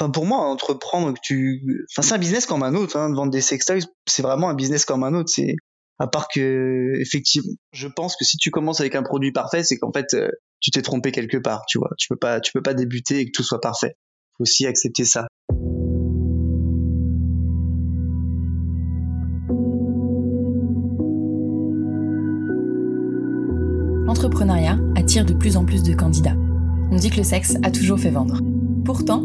enfin pour moi entreprendre tu enfin c'est un business comme un autre hein, vendre des sextoys c'est vraiment un business comme un autre c'est à part que effectivement je pense que si tu commences avec un produit parfait c'est qu'en fait euh, tu t'es trompé quelque part tu vois tu peux pas tu peux pas débuter et que tout soit parfait faut aussi accepter ça L'entrepreneuriat attire de plus en plus de candidats. On dit que le sexe a toujours fait vendre. Pourtant,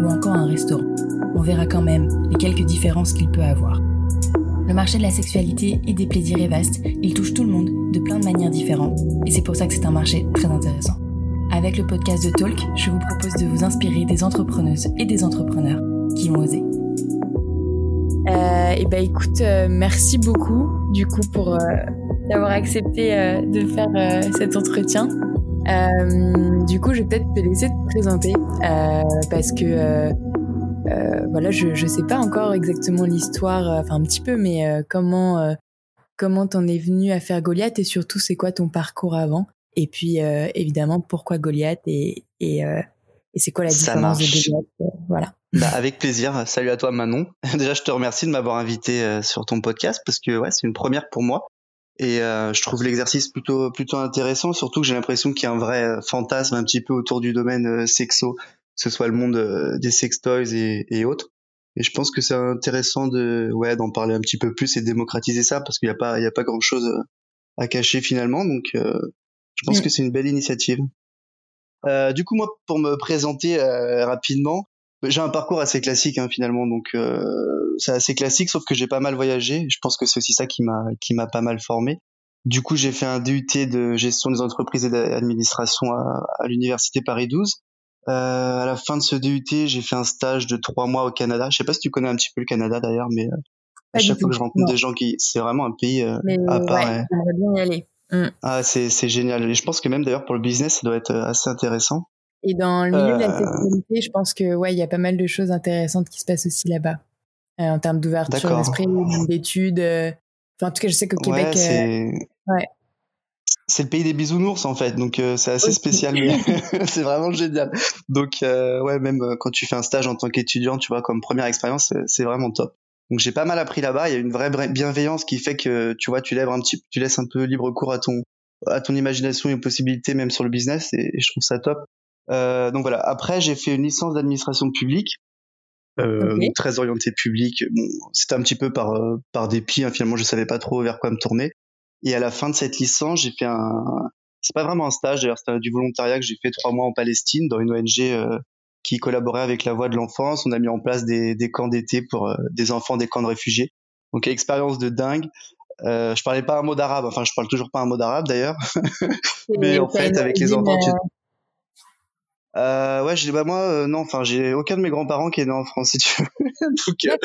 ou encore un restaurant. On verra quand même les quelques différences qu'il peut avoir. Le marché de la sexualité et des plaisirs est vaste, il touche tout le monde de plein de manières différentes, et c'est pour ça que c'est un marché très intéressant. Avec le podcast de Talk, je vous propose de vous inspirer des entrepreneuses et des entrepreneurs qui ont osé. Euh, et ben écoute, euh, merci beaucoup du coup pour euh, d'avoir accepté euh, de faire cet entretien. Euh, du coup, je vais peut-être te laisser te présenter euh, parce que euh, voilà, je je sais pas encore exactement l'histoire, enfin un petit peu, mais comment comment t'en es venu à faire Goliath et surtout c'est quoi ton parcours avant? Et puis évidemment pourquoi Goliath et et, et c'est quoi la différence de Goliath voilà. Bah, avec plaisir. Salut à toi Manon. Déjà, je te remercie de m'avoir invité sur ton podcast parce que ouais, c'est une première pour moi. Et euh, je trouve l'exercice plutôt plutôt intéressant, surtout que j'ai l'impression qu'il y a un vrai euh, fantasme un petit peu autour du domaine euh, sexo, que ce soit le monde des sex toys et, et autres. Et je pense que c'est intéressant de ouais d'en parler un petit peu plus et de démocratiser ça parce qu'il n'y a pas il y a pas grand chose à cacher finalement. Donc je pense mm. que c'est une belle initiative. du coup moi pour me présenter rapidement, j'ai un parcours assez classique hein, finalement, donc euh, c'est assez classique, sauf que j'ai pas mal voyagé. Je pense que c'est aussi ça qui m'a qui m'a pas mal formé. Du coup, j'ai fait un DUT de gestion des entreprises et d'administration à, à l'université Paris 12. Euh, à la fin de ce DUT, j'ai fait un stage de trois mois au Canada. Je sais pas si tu connais un petit peu le Canada d'ailleurs, mais euh, à chaque fois que je rencontre des gens qui, c'est vraiment un pays euh, à part. Ouais, j'aimerais bien y aller. Mm. Ah, c'est c'est génial. Et je pense que même d'ailleurs pour le business, ça doit être assez intéressant. Et dans le milieu de la euh. sexualité, je pense que ouais, il y a pas mal de choses intéressantes qui se passent aussi là-bas. Euh, en termes d'ouverture d'esprit, d'études. Euh. Enfin, en tout cas, je sais qu'au Québec. Ouais, c'est le pays des bisounours en fait, donc c'est assez spécial, c'est vraiment génial. Donc ouais, même quand tu fais un stage en tant qu'étudiant, tu vois, comme première expérience, c'est vraiment top. Donc j'ai pas mal appris là-bas. Il y a une vraie bienveillance qui fait que tu vois, tu lèves un petit, tu laisses un peu libre cours à ton à ton imagination et aux possibilités même sur le business et je trouve ça top. Euh, donc voilà. Après, j'ai fait une licence d'administration publique, euh, très orientée publique. Bon, c'était un petit peu par euh, par dépit. Hein, finalement, je savais pas trop vers quoi me tourner. Et à la fin de cette licence, j'ai fait un. C'est pas vraiment un stage. D'ailleurs, c'était du volontariat que j'ai fait trois mois en Palestine dans une ONG euh, qui collaborait avec la Voix de l'enfance. On a mis en place des, des camps d'été pour euh, des enfants des camps de réfugiés. Donc expérience de dingue. Euh, je parlais pas un mot d'arabe, enfin je parle toujours pas un mot d'arabe d'ailleurs, mais en fait avec les enfants, tu, euh, ouais, j'ai bah moi euh, non, enfin j'ai aucun de mes grands-parents qui est né en France si tu veux. Donc euh,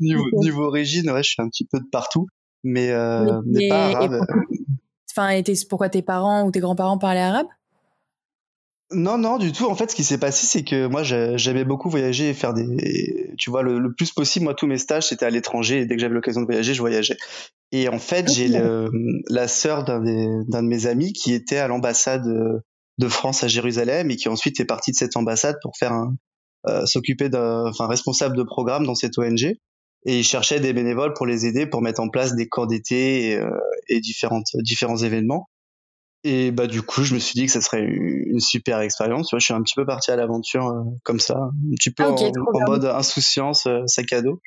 niveau, niveau origine, ouais, je suis un petit peu de partout, mais, euh, mais, pas arabe. Enfin, et pourquoi tes parents ou tes grands-parents parlaient arabe? Non, non, du tout. En fait, ce qui s'est passé, c'est que moi, j'aimais beaucoup voyager et faire des, tu vois, le, plus possible. Moi, tous mes stages, c'était à l'étranger. Et dès que j'avais l'occasion de voyager, je voyageais. Et en fait, j'ai la sœur d'un de mes amis qui était à l'ambassade de France à Jérusalem et qui ensuite est parti de cette ambassade pour faire un, euh, s'occuper d'un, enfin responsable de programme dans cette ONG et il cherchait des bénévoles pour les aider pour mettre en place des camps d'été et, euh, et différentes différents événements. Et bah du coup, je me suis dit que ça serait une super expérience. Tu vois, je suis un petit peu parti à l'aventure euh, comme ça, un petit peu ah, en, mode insouciance, sac à dos.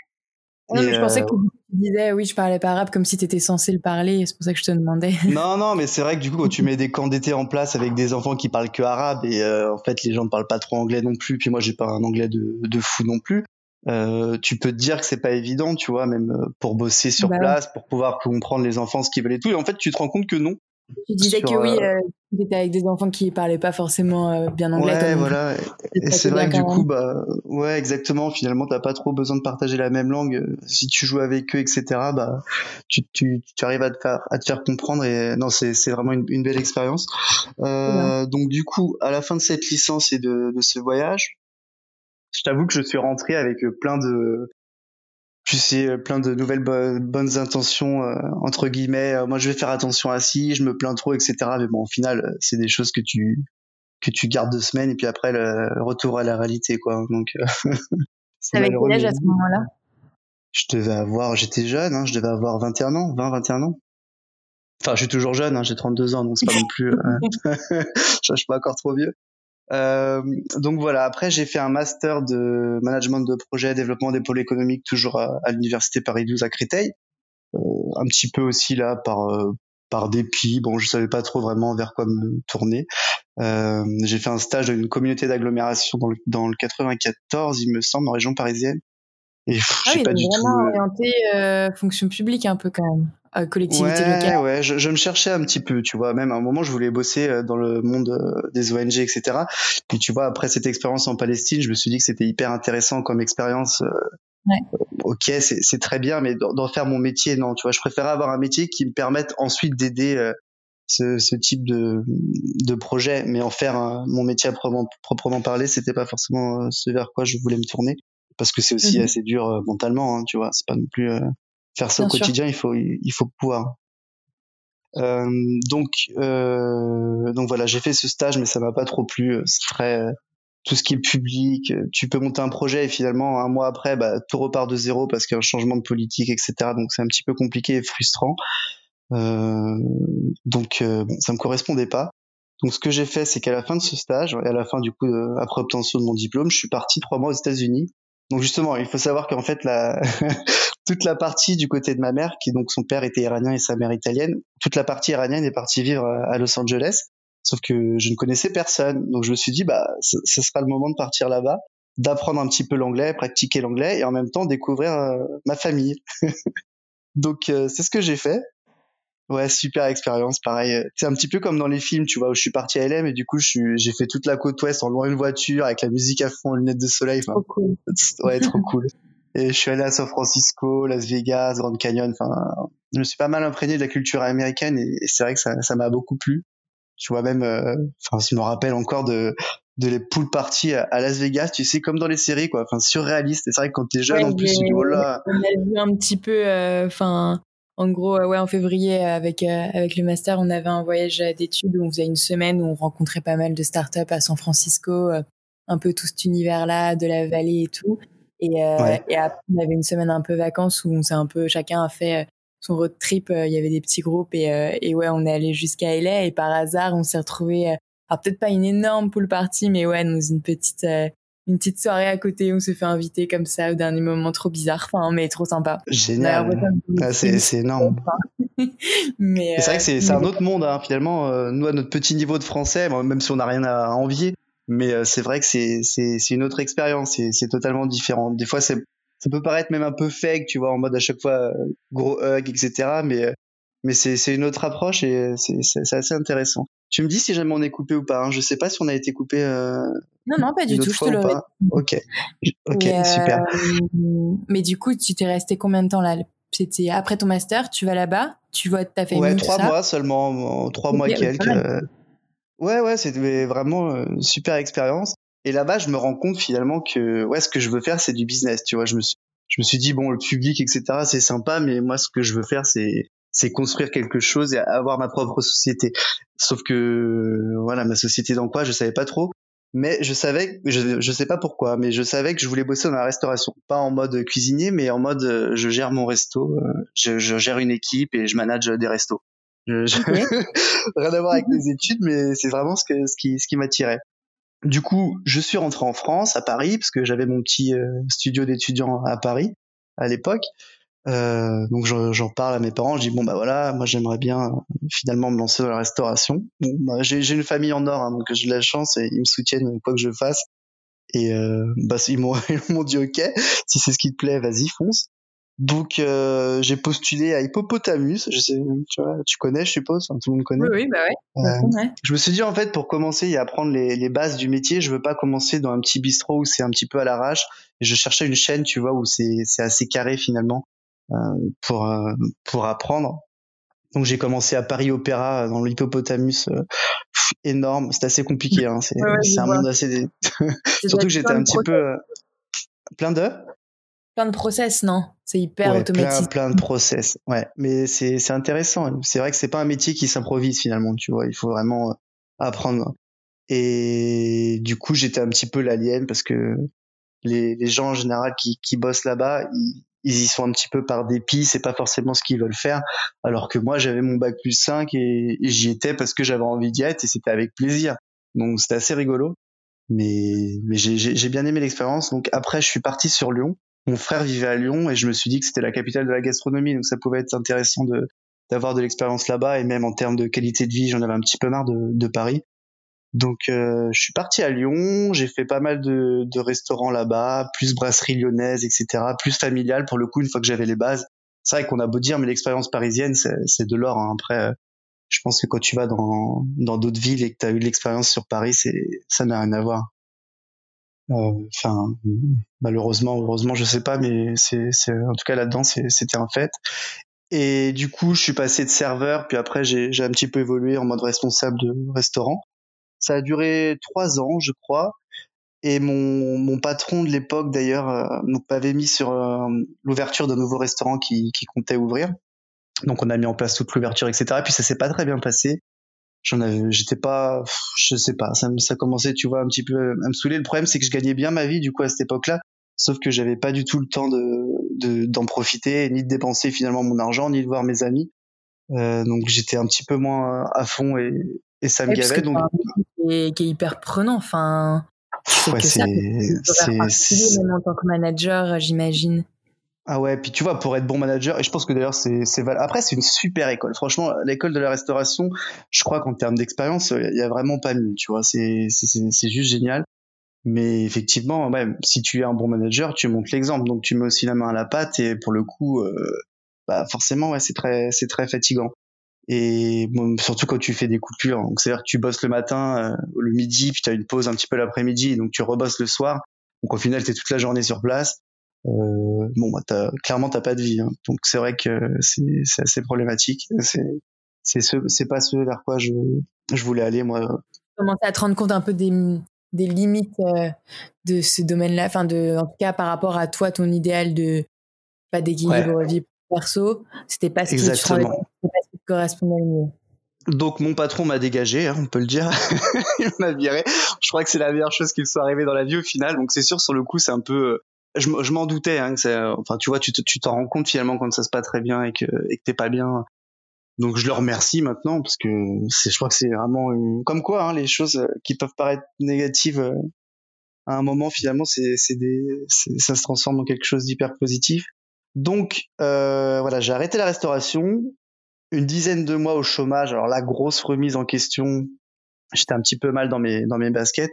Non, mais je pensais que tu disais, oui, je parlais pas arabe comme si tu étais censé le parler, c'est pour ça que je te demandais. Non, non, mais c'est vrai que du coup, quand tu mets des camps d'été en place avec des enfants qui parlent que arabe et en fait, les gens ne parlent pas trop anglais non plus, puis moi, j'ai pas un anglais de, de fou non plus. Euh, tu peux te dire que c'est pas évident, tu vois, même pour bosser sur bah place, pour pouvoir comprendre les enfants ce qu'ils veulent et tout. Et en fait, tu te rends compte que non. Tu disais que oui, euh, tu étais avec des enfants qui parlaient pas forcément euh, bien anglais. Ouais, voilà. Et c'est vrai que du coup, bah, ouais, exactement. Finalement, t'as pas trop besoin de partager la même langue. Si tu joues avec eux, etc., bah, tu, tu, tu arrives à te faire, à te faire comprendre. Et non, c'est, c'est vraiment une, une belle expérience. Euh, donc, du coup, à la fin de cette licence et de, de ce voyage, je t'avoue que je suis rentré avec plein de, tu sais, euh, plein de nouvelles bonnes intentions euh, entre guillemets. Euh, moi, je vais faire attention à ci, je me plains trop, etc. Mais bon, au final, c'est des choses que tu que tu gardes deux semaines et puis après le retour à la réalité, quoi. Donc, T'avais quel âge à ce moment-là? Je devais avoir, j'étais jeune, hein, je devais avoir 21 ans, 20, 21 ans. Enfin, je suis toujours jeune, hein, j'ai 32 ans, donc c'est pas non plus, je suis pas encore trop vieux. Euh, donc voilà, après j'ai fait un master de management de projet, développement des pôles économiques, toujours à, l'université Paris 12 à Créteil. Euh, un petit peu aussi là par euh, par dépit. Bon, je savais pas trop vraiment vers quoi me tourner. J'ai fait un stage dans une communauté d'agglomération dans le, dans le 94, il me semble, en région parisienne. Et ah j'ai pas du vraiment tout. orienté fonction publique un peu quand même collectivité ouais, locale. Ouais, je, je, me cherchais un petit peu, tu vois. Même à un moment, je voulais bosser euh, dans le monde euh, des ONG, etc. Puis tu vois, après cette expérience en Palestine, je me suis dit que c'était hyper intéressant comme expérience. Euh, ouais. Ok, c'est très bien, mais d'en faire mon métier, non. Tu vois, je préférais avoir un métier qui me permette ensuite d'aider ce, ce, type de, de projet, mais en faire mon métier à proprement, proprement parler, c'était pas forcément ce vers quoi je voulais me tourner, parce que c'est aussi mhm. assez dur mentalement, hein, tu vois. C'est pas non plus faire ça au quotidien, il faut il faut pouvoir. Euh, donc euh, donc voilà, j'ai fait ce stage, mais ça m'a pas trop plu. C'est très tout ce qui est public. Tu peux monter un projet et finalement un mois après, bah, tout repart de zéro parce qu'il y a un changement de politique, etc. Donc c'est un petit peu compliqué et frustrant. Euh, donc euh, bon, ça me correspondait pas. Donc ce que j'ai fait, c'est qu'à la fin de ce stage et à la fin du coup après obtention de mon diplôme, je suis parti trois mois aux États-Unis. Donc justement, il faut savoir qu'en fait toute la partie du côté de ma mère, qui donc son père était iranien et sa mère italienne, toute la partie iranienne est partie vivre à Los Angeles. Sauf que je ne connaissais personne. Donc je me suis dit, bah, ce, sera le moment de partir là-bas, d'apprendre un petit peu l'anglais, pratiquer l'anglais et en même temps découvrir euh, ma famille. donc euh, c'est ce que j'ai fait. Ouais, super expérience, pareil. C'est un petit peu comme dans les films, tu vois, où je suis parti à LM et du coup, j'ai fait toute la côte ouest en louant une voiture avec la musique à fond, lunettes de soleil. Trop cool. Ouais, trop cool. Et je suis allé à San Francisco, Las Vegas, Grand Canyon. Enfin, je me suis pas mal imprégné de la culture américaine et, c'est vrai que ça, ça m'a beaucoup plu. Tu vois même, euh, enfin, je me rappelle encore de de les pool parties à, Las Vegas, tu sais, comme dans les séries, quoi. Enfin, surréaliste. Et c'est vrai que quand t'es jeune, en plus, tu dis, oh là. On a vu un petit peu, euh, enfin, en gros, ouais, en février, avec, euh, avec le master, on avait un voyage d'études où on faisait une semaine où on rencontrait pas mal de startups à San Francisco, un peu tout cet univers-là, de la vallée et tout. Et, euh, et après, on avait une semaine un peu vacances où on s'est un peu, chacun a fait euh, son road trip. Euh, il y avait des petits groupes et, et ouais, on est allé jusqu'à LA et par hasard, on s'est retrouvé, alors peut-être pas une énorme pool party, mais ouais, dans une petite, une petite soirée à côté. On s'est fait inviter comme ça au dernier moment, trop bizarre, enfin, mais trop sympa. Génial. Ah, c'est énorme. mais c'est vrai que c'est un autre monde, hein, finalement. nous, à notre petit niveau de français, même si on n'a rien à envier, mais euh, c'est vrai que c'est une autre expérience c'est totalement différent des fois ça peut paraître même un peu fake tu vois en mode à chaque fois euh, gros hug etc mais euh, mais c'est c'est une autre approche et c'est c'est assez intéressant tu me dis si jamais on est coupé ou pas hein. je sais pas si on a été coupé non non pas du tout je te l'aurais ok ok super mais du coup tu t'es resté combien de temps là? C'était après ton master tu vas là-bas tu vois ta famille ouais trois mois seulement trois mois et quelques Ouais, ouais, c'était vraiment une super expérience. Et là-bas, je me rends compte finalement que ouais, ce que je veux faire, c'est du business. Tu vois, je me suis, je me suis dit bon, le public, etc., c'est sympa, mais moi, ce que je veux faire, c'est c'est construire quelque chose et avoir ma propre société. Sauf que voilà, ma société dans quoi, je savais pas trop. Mais je savais, je, je sais pas pourquoi, mais je savais que je voulais bosser dans la restauration, pas en mode cuisinier, mais en mode je gère mon resto, je, je gère une équipe et je manage des restos. Rien à voir avec les études, mais c'est vraiment ce, que, ce qui, ce qui m'attirait. Du coup, je suis rentré en France, à Paris, parce que j'avais mon petit euh, studio d'étudiant à Paris. à l'époque. Euh, donc j'en parle à mes parents, je dis bon bah voilà, moi j'aimerais bien finalement me lancer dans la restauration. Bon, bah, j'ai une famille en or, hein, donc j'ai de la chance et ils me soutiennent quoi que je fasse. Et euh, bah ils m'ont dit ok, si c'est ce qui te plaît, vas-y fonce. Donc euh, j'ai postulé à Hippopotamus, je sais, tu, vois, tu connais, je suppose, tout le monde connaît. Oui, oui bah ouais. Euh, je me suis dit en fait pour commencer et apprendre les, les, bases du métier, je veux pas commencer dans un petit bistrot où c'est un petit peu à l'arrache. Je cherchais une chaîne, tu vois, où c'est assez carré finalement euh, pour euh, pour apprendre. Donc j'ai commencé à Paris Opéra dans l'Hippopotamus énorme. C'est assez compliqué, hein. c'est un monde assez. Surtout que j'étais un petit peu plein de? Plein de process, non? C'est hyper automatique. Plein, plein, de process, ouais. Mais c'est, c'est intéressant. C'est vrai que c'est pas un métier qui s'improvise finalement, tu vois. Il faut vraiment euh, apprendre. Et du coup, j'étais un petit peu l'alien parce que les, les gens en général qui, qui bossent là-bas, ils, ils y sont un petit peu par dépit, c'est pas forcément ce qu'ils veulent faire. Alors que moi, j'avais mon bac plus 5 et, j'y étais parce que j'avais envie d'y être et c'était avec plaisir. Donc c'était assez rigolo. Mais, mais j'ai, j'ai bien aimé l'expérience. Donc après, je suis parti sur Lyon mon frère vivait à Lyon et je me suis dit que c'était la capitale de la gastronomie, donc ça pouvait être intéressant de d'avoir de l'expérience là-bas et même en termes de qualité de vie, j'en avais un petit peu marre de, de Paris. Donc euh, je suis parti à Lyon, j'ai fait pas mal de, de restaurants là-bas, plus brasserie lyonnaise, etc., plus familial pour le coup une fois que j'avais les bases. C'est vrai qu'on a beau dire, mais l'expérience parisienne c'est de l'or. Hein. Après, je pense que quand tu vas dans dans d'autres villes et que tu as eu l'expérience sur Paris, c'est ça n'a rien à voir. Euh, enfin, malheureusement, heureusement, je sais pas, mais c'est, en tout cas là-dedans, c'était un fait. Et du coup, je suis passé de serveur, puis après, j'ai, un petit peu évolué en mode responsable de restaurant. Ça a duré trois ans, je crois. Et mon, mon patron de l'époque, d'ailleurs, euh, m'avait mis sur euh, l'ouverture d'un nouveau restaurant qui, qui comptait ouvrir. Donc, on a mis en place toute l'ouverture, etc. Et puis, ça s'est pas très bien passé j'en avais j'étais pas je sais pas ça ça commençait tu vois un petit peu à me saouler le problème c'est que je gagnais bien ma vie du coup à cette époque-là sauf que j'avais pas du tout le temps de d'en profiter ni de dépenser finalement mon argent ni de voir mes amis euh, donc j'étais un petit peu moins à fond et, et ça me gavait donc qui est hyper prenant enfin ouais, c'est même en tant que manager j'imagine ah ouais, puis tu vois, pour être bon manager, et je pense que d'ailleurs c'est c'est après c'est une super école. Franchement, l'école de la restauration, je crois qu'en termes d'expérience, il y a vraiment pas mieux. Tu vois, c'est c'est juste génial. Mais effectivement, ouais, si tu es un bon manager, tu montres l'exemple, donc tu mets aussi la main à la pâte et pour le coup, euh, bah forcément, ouais, c'est très c'est très fatigant. Et bon, surtout quand tu fais des coupures, donc c'est-à-dire que tu bosses le matin, euh, le midi, puis tu as une pause un petit peu l'après-midi, donc tu rebosses le soir. Donc au final, tu es toute la journée sur place euh, bon, bah, as, clairement, t'as pas de vie. Hein. Donc c'est vrai que c'est assez problématique. C'est c'est ce, c'est pas ce vers quoi je, je voulais aller moi. Commencer à te rendre compte un peu des, des limites euh, de ce domaine-là, enfin de, en tout cas par rapport à toi, ton idéal de pas d'équilibre ouais. vie perso, c'était pas ce qui, te correspondait le mieux. Donc mon patron m'a dégagé, hein, on peut le dire. il m'a viré. Je crois que c'est la meilleure chose qui me soit arrivée dans la vie au final. Donc c'est sûr sur le coup c'est un peu je, je m'en doutais. Hein, que enfin, tu vois, tu t'en rends compte finalement quand ça se passe très bien et que et que t'es pas bien. Donc je le remercie maintenant parce que c'est, je crois que c'est vraiment comme quoi hein, les choses qui peuvent paraître négatives euh, à un moment finalement c'est c'est des ça se transforme en quelque chose d'hyper positif. Donc euh, voilà, j'ai arrêté la restauration, une dizaine de mois au chômage. Alors la grosse remise en question, j'étais un petit peu mal dans mes dans mes baskets.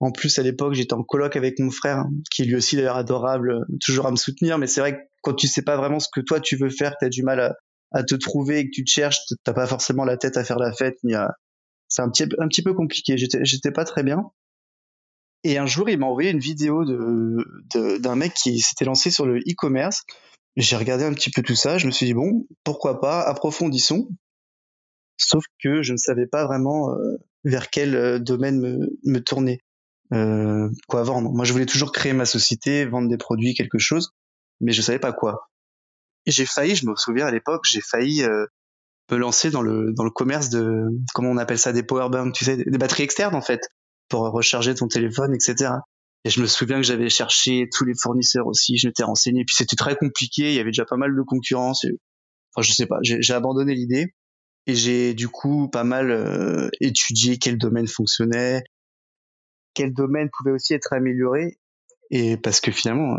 En plus, à l'époque, j'étais en coloc avec mon frère, qui est lui aussi d'ailleurs adorable, toujours à me soutenir. Mais c'est vrai que quand tu sais pas vraiment ce que toi tu veux faire, que as du mal à, te trouver et que tu te cherches, t'as pas forcément la tête à faire la fête. Ni à... C'est un petit, un petit peu compliqué. J'étais, j'étais pas très bien. Et un jour, il m'a envoyé une vidéo de, d'un mec qui s'était lancé sur le e-commerce. J'ai regardé un petit peu tout ça. Je me suis dit bon, pourquoi pas, approfondissons. Sauf que je ne savais pas vraiment euh, vers quel euh, domaine me, me tourner euh, quoi vendre. Moi, je voulais toujours créer ma société, vendre des produits, quelque chose, mais je savais pas quoi. J'ai failli, je me souviens à l'époque, j'ai failli euh, me lancer dans le dans le commerce de comment on appelle ça des powerbanks, tu sais, des batteries externes en fait, pour recharger ton téléphone, etc. Et je me souviens que j'avais cherché tous les fournisseurs aussi, je m'étais renseigné, puis c'était très compliqué, il y avait déjà pas mal de concurrence. Enfin, je sais pas, j'ai abandonné l'idée et j'ai du coup pas mal euh, étudié quel domaine fonctionnait, quel domaine pouvait aussi être amélioré et parce que finalement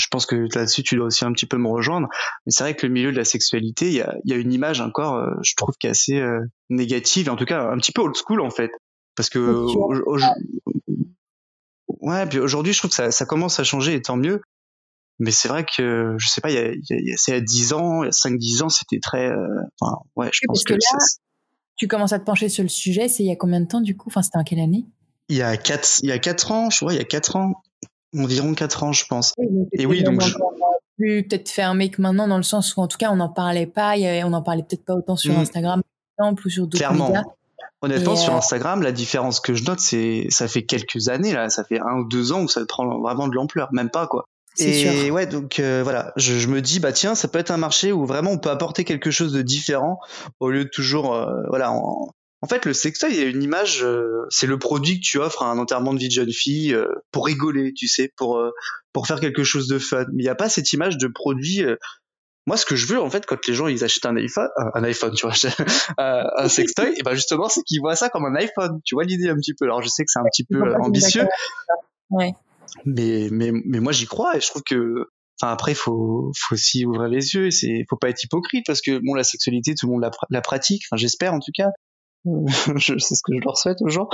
je pense que là-dessus tu dois aussi un petit peu me rejoindre. Mais c'est vrai que le milieu de la sexualité, il y a, y a, une image encore, euh, je trouve, qui est assez euh, négative, en tout cas un petit peu old school en fait, parce que ouais, puis aujourd'hui je trouve que ça, ça, commence à changer et tant mieux. Mais c'est vrai que je sais pas, il y a, y a, c'est à 10 ans, il y a 5-10 ans, c'était très, enfin ouais, je pense que, là, tu commences à te pencher sur le sujet. C'est il y a combien de temps du coup? Enfin, c'était en quelle année? Il y a 4 il y a quatre ans, je crois, il y a 4 ans environ 4 ans, je pense. et oui, donc je... plus peut-être fermé que maintenant dans le sens où en tout cas on n'en parlait pas, y avait, on n'en parlait peut-être pas autant sur mm. Instagram ou sur d'autres Clairement. Honnêtement, sur euh, Instagram, la différence que je note, c'est ça fait quelques années là, ça fait un ou deux ans où ça prend vraiment de l'ampleur, même pas quoi. Et sûr. ouais, donc euh, voilà, je, je, me dis bah tiens, ça peut être un marché où vraiment on peut apporter quelque chose de différent au lieu de toujours euh, voilà en, en fait, le sextoy, il y a une image, c'est le produit que tu offres à un enterrement de vie de jeune fille pour rigoler, tu sais, pour pour faire quelque chose de fun. Mais il n'y a pas cette image de produit. Moi, ce que je veux, en fait, quand les gens ils achètent un iPhone, un iPhone, tu vois, un sextoy, et ben justement, c'est qu'ils voient ça comme un iPhone. Tu vois l'idée un petit peu? Alors, je sais que c'est un petit peu ambitieux. Ouais. Mais mais mais moi, j'y crois et je trouve que Enfin, après, faut, faut aussi ouvrir les yeux. C'est, faut pas être hypocrite parce que bon, la sexualité, tout le monde la, la pratique. Enfin, j'espère en tout cas. je sais ce que je leur souhaite aux gens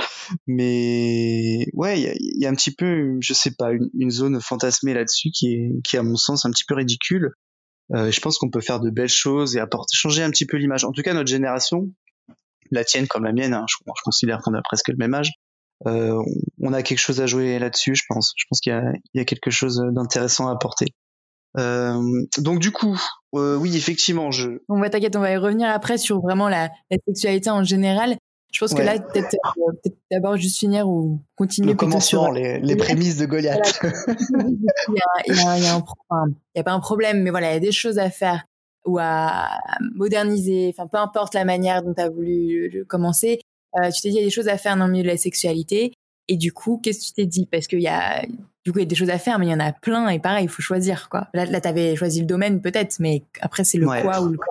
mais ouais il y a, y a, un petit peu je sais pas une, une zone fantasmée là-dessus qui est qui est à mon sens un petit peu ridicule euh, je pense qu'on peut faire de belles choses et apporter changer un petit peu l'image en tout cas notre génération la tienne comme la mienne hein, je, considère qu'on a presque le même âge euh, on, a quelque chose à jouer là-dessus je pense je pense qu'il y y a quelque chose d'intéressant à apporter euh, donc du coup, euh, oui, effectivement, je. On va t'inquiète, on va y revenir après sur vraiment la sexualité en général. Je pense que là, peut-être euh, peut d'abord juste finir ou continuer Le commencement, sur les, les prémices de Goliath. il y a, pas un problème, mais voilà, il y a des choses à faire ou à moderniser. Enfin, peu importe la manière dont tu as voulu commencer, euh, tu t'es dit il y a des choses à faire dans le milieu de la sexualité. Et du coup, qu'est-ce que tu t'es dit? Parce qu'il y a, du coup, il y a des choses à faire, mais il y en a plein. Et pareil, il faut choisir, quoi. Là, là t'avais choisi le domaine, peut-être, mais après, c'est le quoi ou le quoi.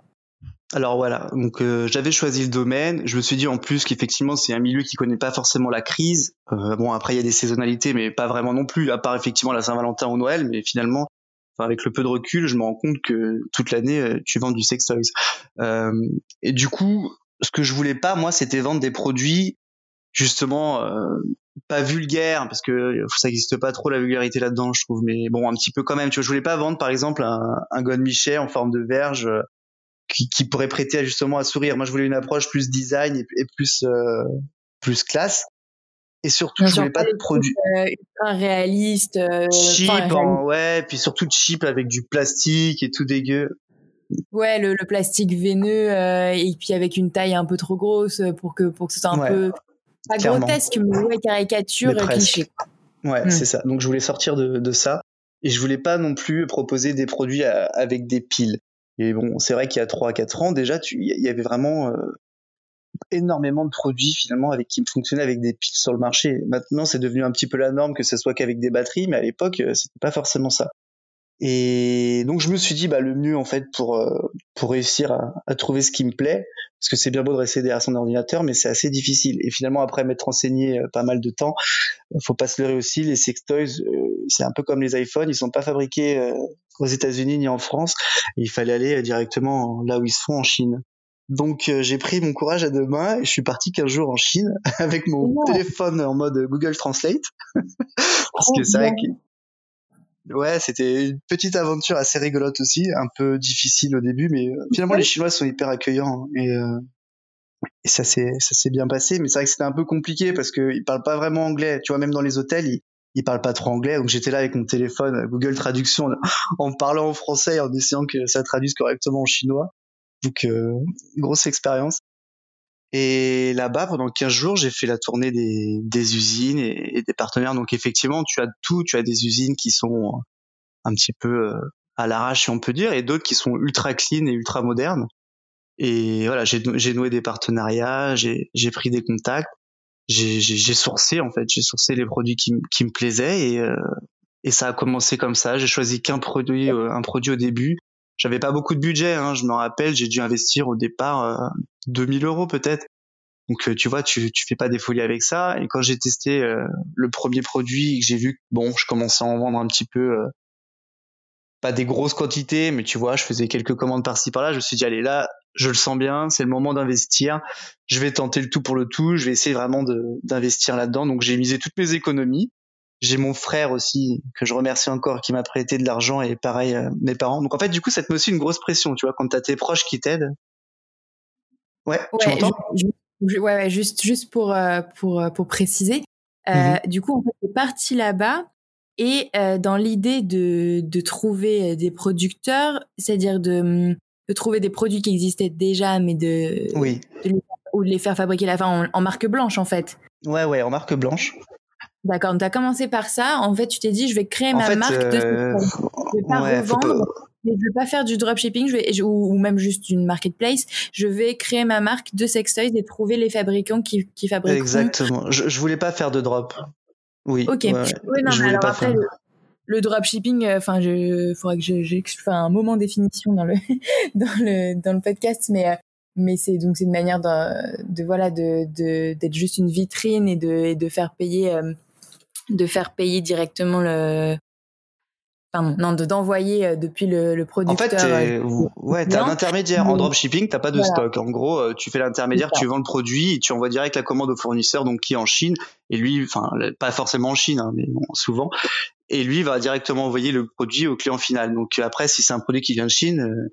Alors voilà, donc euh, j'avais choisi le domaine. Je me suis dit en plus qu'effectivement c'est un milieu qui connaît pas forcément la crise. Euh, bon après il y a des saisonnalités, mais pas vraiment non plus. À part effectivement la Saint-Valentin ou Noël, mais finalement avec le peu de recul, je me rends compte que toute l'année euh, tu vends du sex toys. Euh, et du coup, ce que je voulais pas moi, c'était vendre des produits justement euh, pas vulgaire parce que ça n'existe pas trop la vulgarité là-dedans je trouve mais bon un petit peu quand même tu vois je voulais pas vendre par exemple un, un God Michel en forme de verge qui, qui, pourrait prêter justement à sourire moi je voulais une approche plus design et, plus euh, plus classe et surtout je voulais pas de produit euh, réaliste euh, cheap en, ouais puis surtout cheap avec du plastique et tout dégueu ouais le, le plastique veineux et puis avec une taille un peu trop grosse pour que pour que ce soit un peu pas grotesque, mais ouais, caricature mais cliché. Ouais, hmm. c'est ça. Donc je voulais sortir de, de, ça. Et je voulais pas non plus proposer des produits avec des piles. Et bon, c'est vrai qu'il y a 3 à 4 ans, déjà, il y avait vraiment euh, énormément de produits finalement avec qui fonctionnaient avec des piles sur le marché. Maintenant, c'est devenu un petit peu la norme que ce soit qu'avec des batteries, mais à l'époque, euh, c'était pas forcément ça. Et donc je me suis dit bah le mieux en fait pour euh, pour réussir à, à, trouver ce qui me plaît parce que c'est bien beau de rester derrière son ordinateur mais c'est assez difficile. Et finalement après m'être enseigné euh, pas mal de temps faut pas se leurrer aussi les sextoys euh, c'est un peu comme les iPhones ils sont pas fabriqués aux États-Unis ni en France. Il fallait aller directement là où ils se font en Chine. Donc j'ai pris mon courage à deux mains et je suis parti 15 jours en Chine avec mon téléphone en mode Google Translate. Parce que c'est vrai que ouais, c'était une petite aventure assez rigolote aussi, un peu difficile au début, mais euh, finalement les Chinois sont hyper accueillants hein, et, euh, et ça s'est ça s'est bien passé. Mais c'est vrai que c'était un peu compliqué parce qu'ils parlent pas vraiment anglais. Tu vois, même dans les hôtels, ils, ils parlent pas trop anglais. Donc j'étais là avec mon téléphone, Google Traduction, en parlant en français, en essayant que ça traduise correctement en chinois. Donc euh, grosse expérience. Et là-bas, pendant 15 jours, j'ai fait la tournée des, des usines et, des partenaires. Donc effectivement, tu as tout. Tu as des usines qui sont un petit peu euh, à l'arrache, si on peut dire, et d'autres qui sont ultra clean et ultra modernes. Et voilà, j'ai noué des partenariats, j'ai pris des contacts, j'ai sourcé en fait, j'ai sourcé les produits qui, qui me plaisaient et, euh, et ça a commencé comme ça. J'ai choisi qu'un produit, euh, un produit au début j'avais pas beaucoup de budget, hein, je me rappelle, j'ai dû investir au départ euh, 2000 euros peut-être. Donc euh, tu vois, tu, tu fais pas des folies avec ça. Et quand j'ai testé euh, le premier produit, que j'ai vu bon, je commençais à en vendre un petit peu, euh, pas des grosses quantités, mais tu vois, je faisais quelques commandes par-ci par-là. Je me suis dit, allez, là, je le sens bien, c'est le moment d'investir. Je vais tenter le tout pour le tout. Je vais essayer vraiment d'investir là-dedans. Donc, j'ai misé toutes mes économies. J'ai mon frère aussi, que je remercie encore, qui m'a prêté de l'argent et pareil, euh, mes parents. Donc, en fait, du coup, ça te met aussi une grosse pression, tu vois, quand t'as tes proches qui t'aident. Ouais, tu m'entends? Ouais, ouais, juste, juste pour, euh, pour, euh, pour préciser. Mm-hmm. Du coup, fait, t'es parti là-bas et euh, dans l'idée de, de trouver euh, des producteurs, c'est-à-dire de, de trouver des produits qui existaient déjà, mais de, oui. de les, ou de les faire fabriquer la fin en, marque blanche en fait. Ouais, ouais, en marque blanche. D'accord, tu as commencé par ça. En fait, tu t'es dit, je vais créer ma marque de euh... Pas revendre, je vais pas faire du dropshipping je vais, ou, ou, même juste une marketplace. Je vais créer ma marque de sextoys et trouver les fabricants qui, qui fabriquent. Exactement. Je, je voulais pas faire de drop. Oui. Ok. Ouais, non, mais alors après, le, le, dropshipping, euh, enfin, je, faudrait que j'ai un moment définition dans le, dans le, dans le podcast, mais, euh, mais c'est donc c'est une manière de, de voilà, de, de, d'être juste une vitrine et de, et de faire payer, euh, de faire payer directement le, non, d'envoyer euh, depuis le, le, producteur. En fait, euh, ouais, t'as un intermédiaire. En dropshipping, t'as pas de stock. En gros, euh, tu fais l'intermédiaire, tu vends le produit et tu envoies direct la commande au fournisseur, donc qui est en Chine. Et lui, enfin, pas forcément en Chine, hein, mais bon, souvent. Et lui va directement envoyer le produit au client final. Donc après, si c'est un produit qui vient de Chine.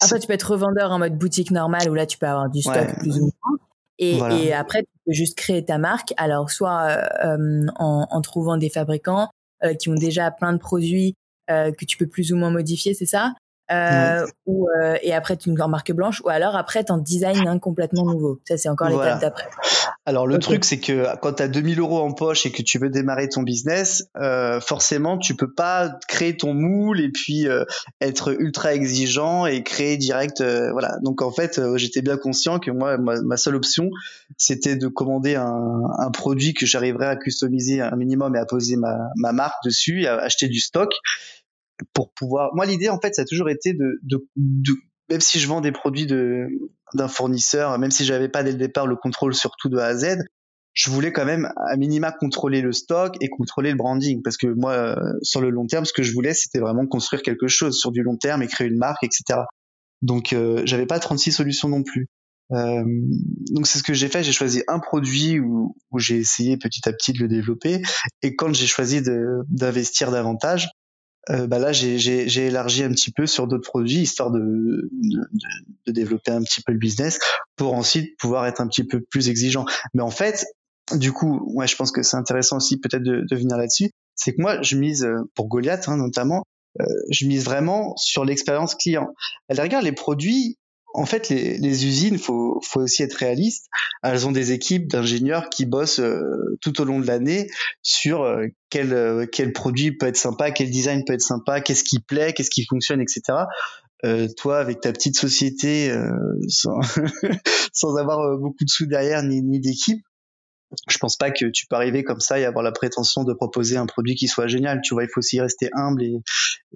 après, tu peux être revendeur en mode boutique normale où là, tu peux avoir du stock plus ou moins. Et, et, après, tu peux juste créer ta marque. Alors, soit euh, en, en, trouvant des fabricants, euh, qui ont déjà plein de produits euh, que tu peux plus ou moins modifier, c'est ça? Euh, ou, euh, et après tu une marque blanche ou alors après tu en design un complètement nouveau. Ça c'est encore l'étape d'après. Alors le truc c'est que quand tu as 2000 euros en poche et que tu veux démarrer ton business euh, forcément tu peux pas créer ton moule et puis euh, être ultra exigeant et créer direct euh, voilà. Donc en fait j'étais bien conscient que moi ma, seule option c'était de commander un, un produit que j'arriverais à customiser un minimum et à poser ma, ma marque dessus et à acheter du stock pour pouvoir. Moi, l'idée, en fait, ça a toujours été de, de, de même si je vends des produits de d'un fournisseur, même si j'avais pas dès le départ le contrôle sur tout de A à Z, je voulais quand même à minima contrôler le stock et contrôler le branding parce que moi, sur le long terme, ce que je voulais, c'était vraiment construire quelque chose sur du long terme et créer une marque, etc. Donc, euh, j'avais pas 36 solutions non plus. Euh, donc c'est ce que j'ai fait. J'ai choisi un produit où, où j'ai essayé petit à petit de le développer. Et quand j'ai choisi d'investir davantage, euh, bah là j'ai élargi un petit peu sur d'autres produits histoire de, de, de, développer un petit peu le business pour ensuite pouvoir être un petit peu plus exigeant. Mais en fait, du coup, ouais, je pense que c'est intéressant aussi peut-être de, de venir là-dessus. C'est que moi, je mise euh, pour Goliath hein, notamment, euh, je mise vraiment sur l'expérience client. La rigueur, les produits, en fait, les, les, usines, faut, faut aussi être réaliste. Elles ont des équipes d'ingénieurs qui bossent euh, tout au long de l'année sur euh, quel, euh, quel produit peut être sympa, quel design peut être sympa, qu'est-ce qui plaît, qu'est-ce qui fonctionne, etc. toi, avec ta petite société, sans, sans, avoir beaucoup de sous derrière ni, ni d'équipe, je pense pas que tu peux arriver comme ça et avoir la prétention de proposer un produit qui soit génial. Tu vois, il faut aussi rester humble et,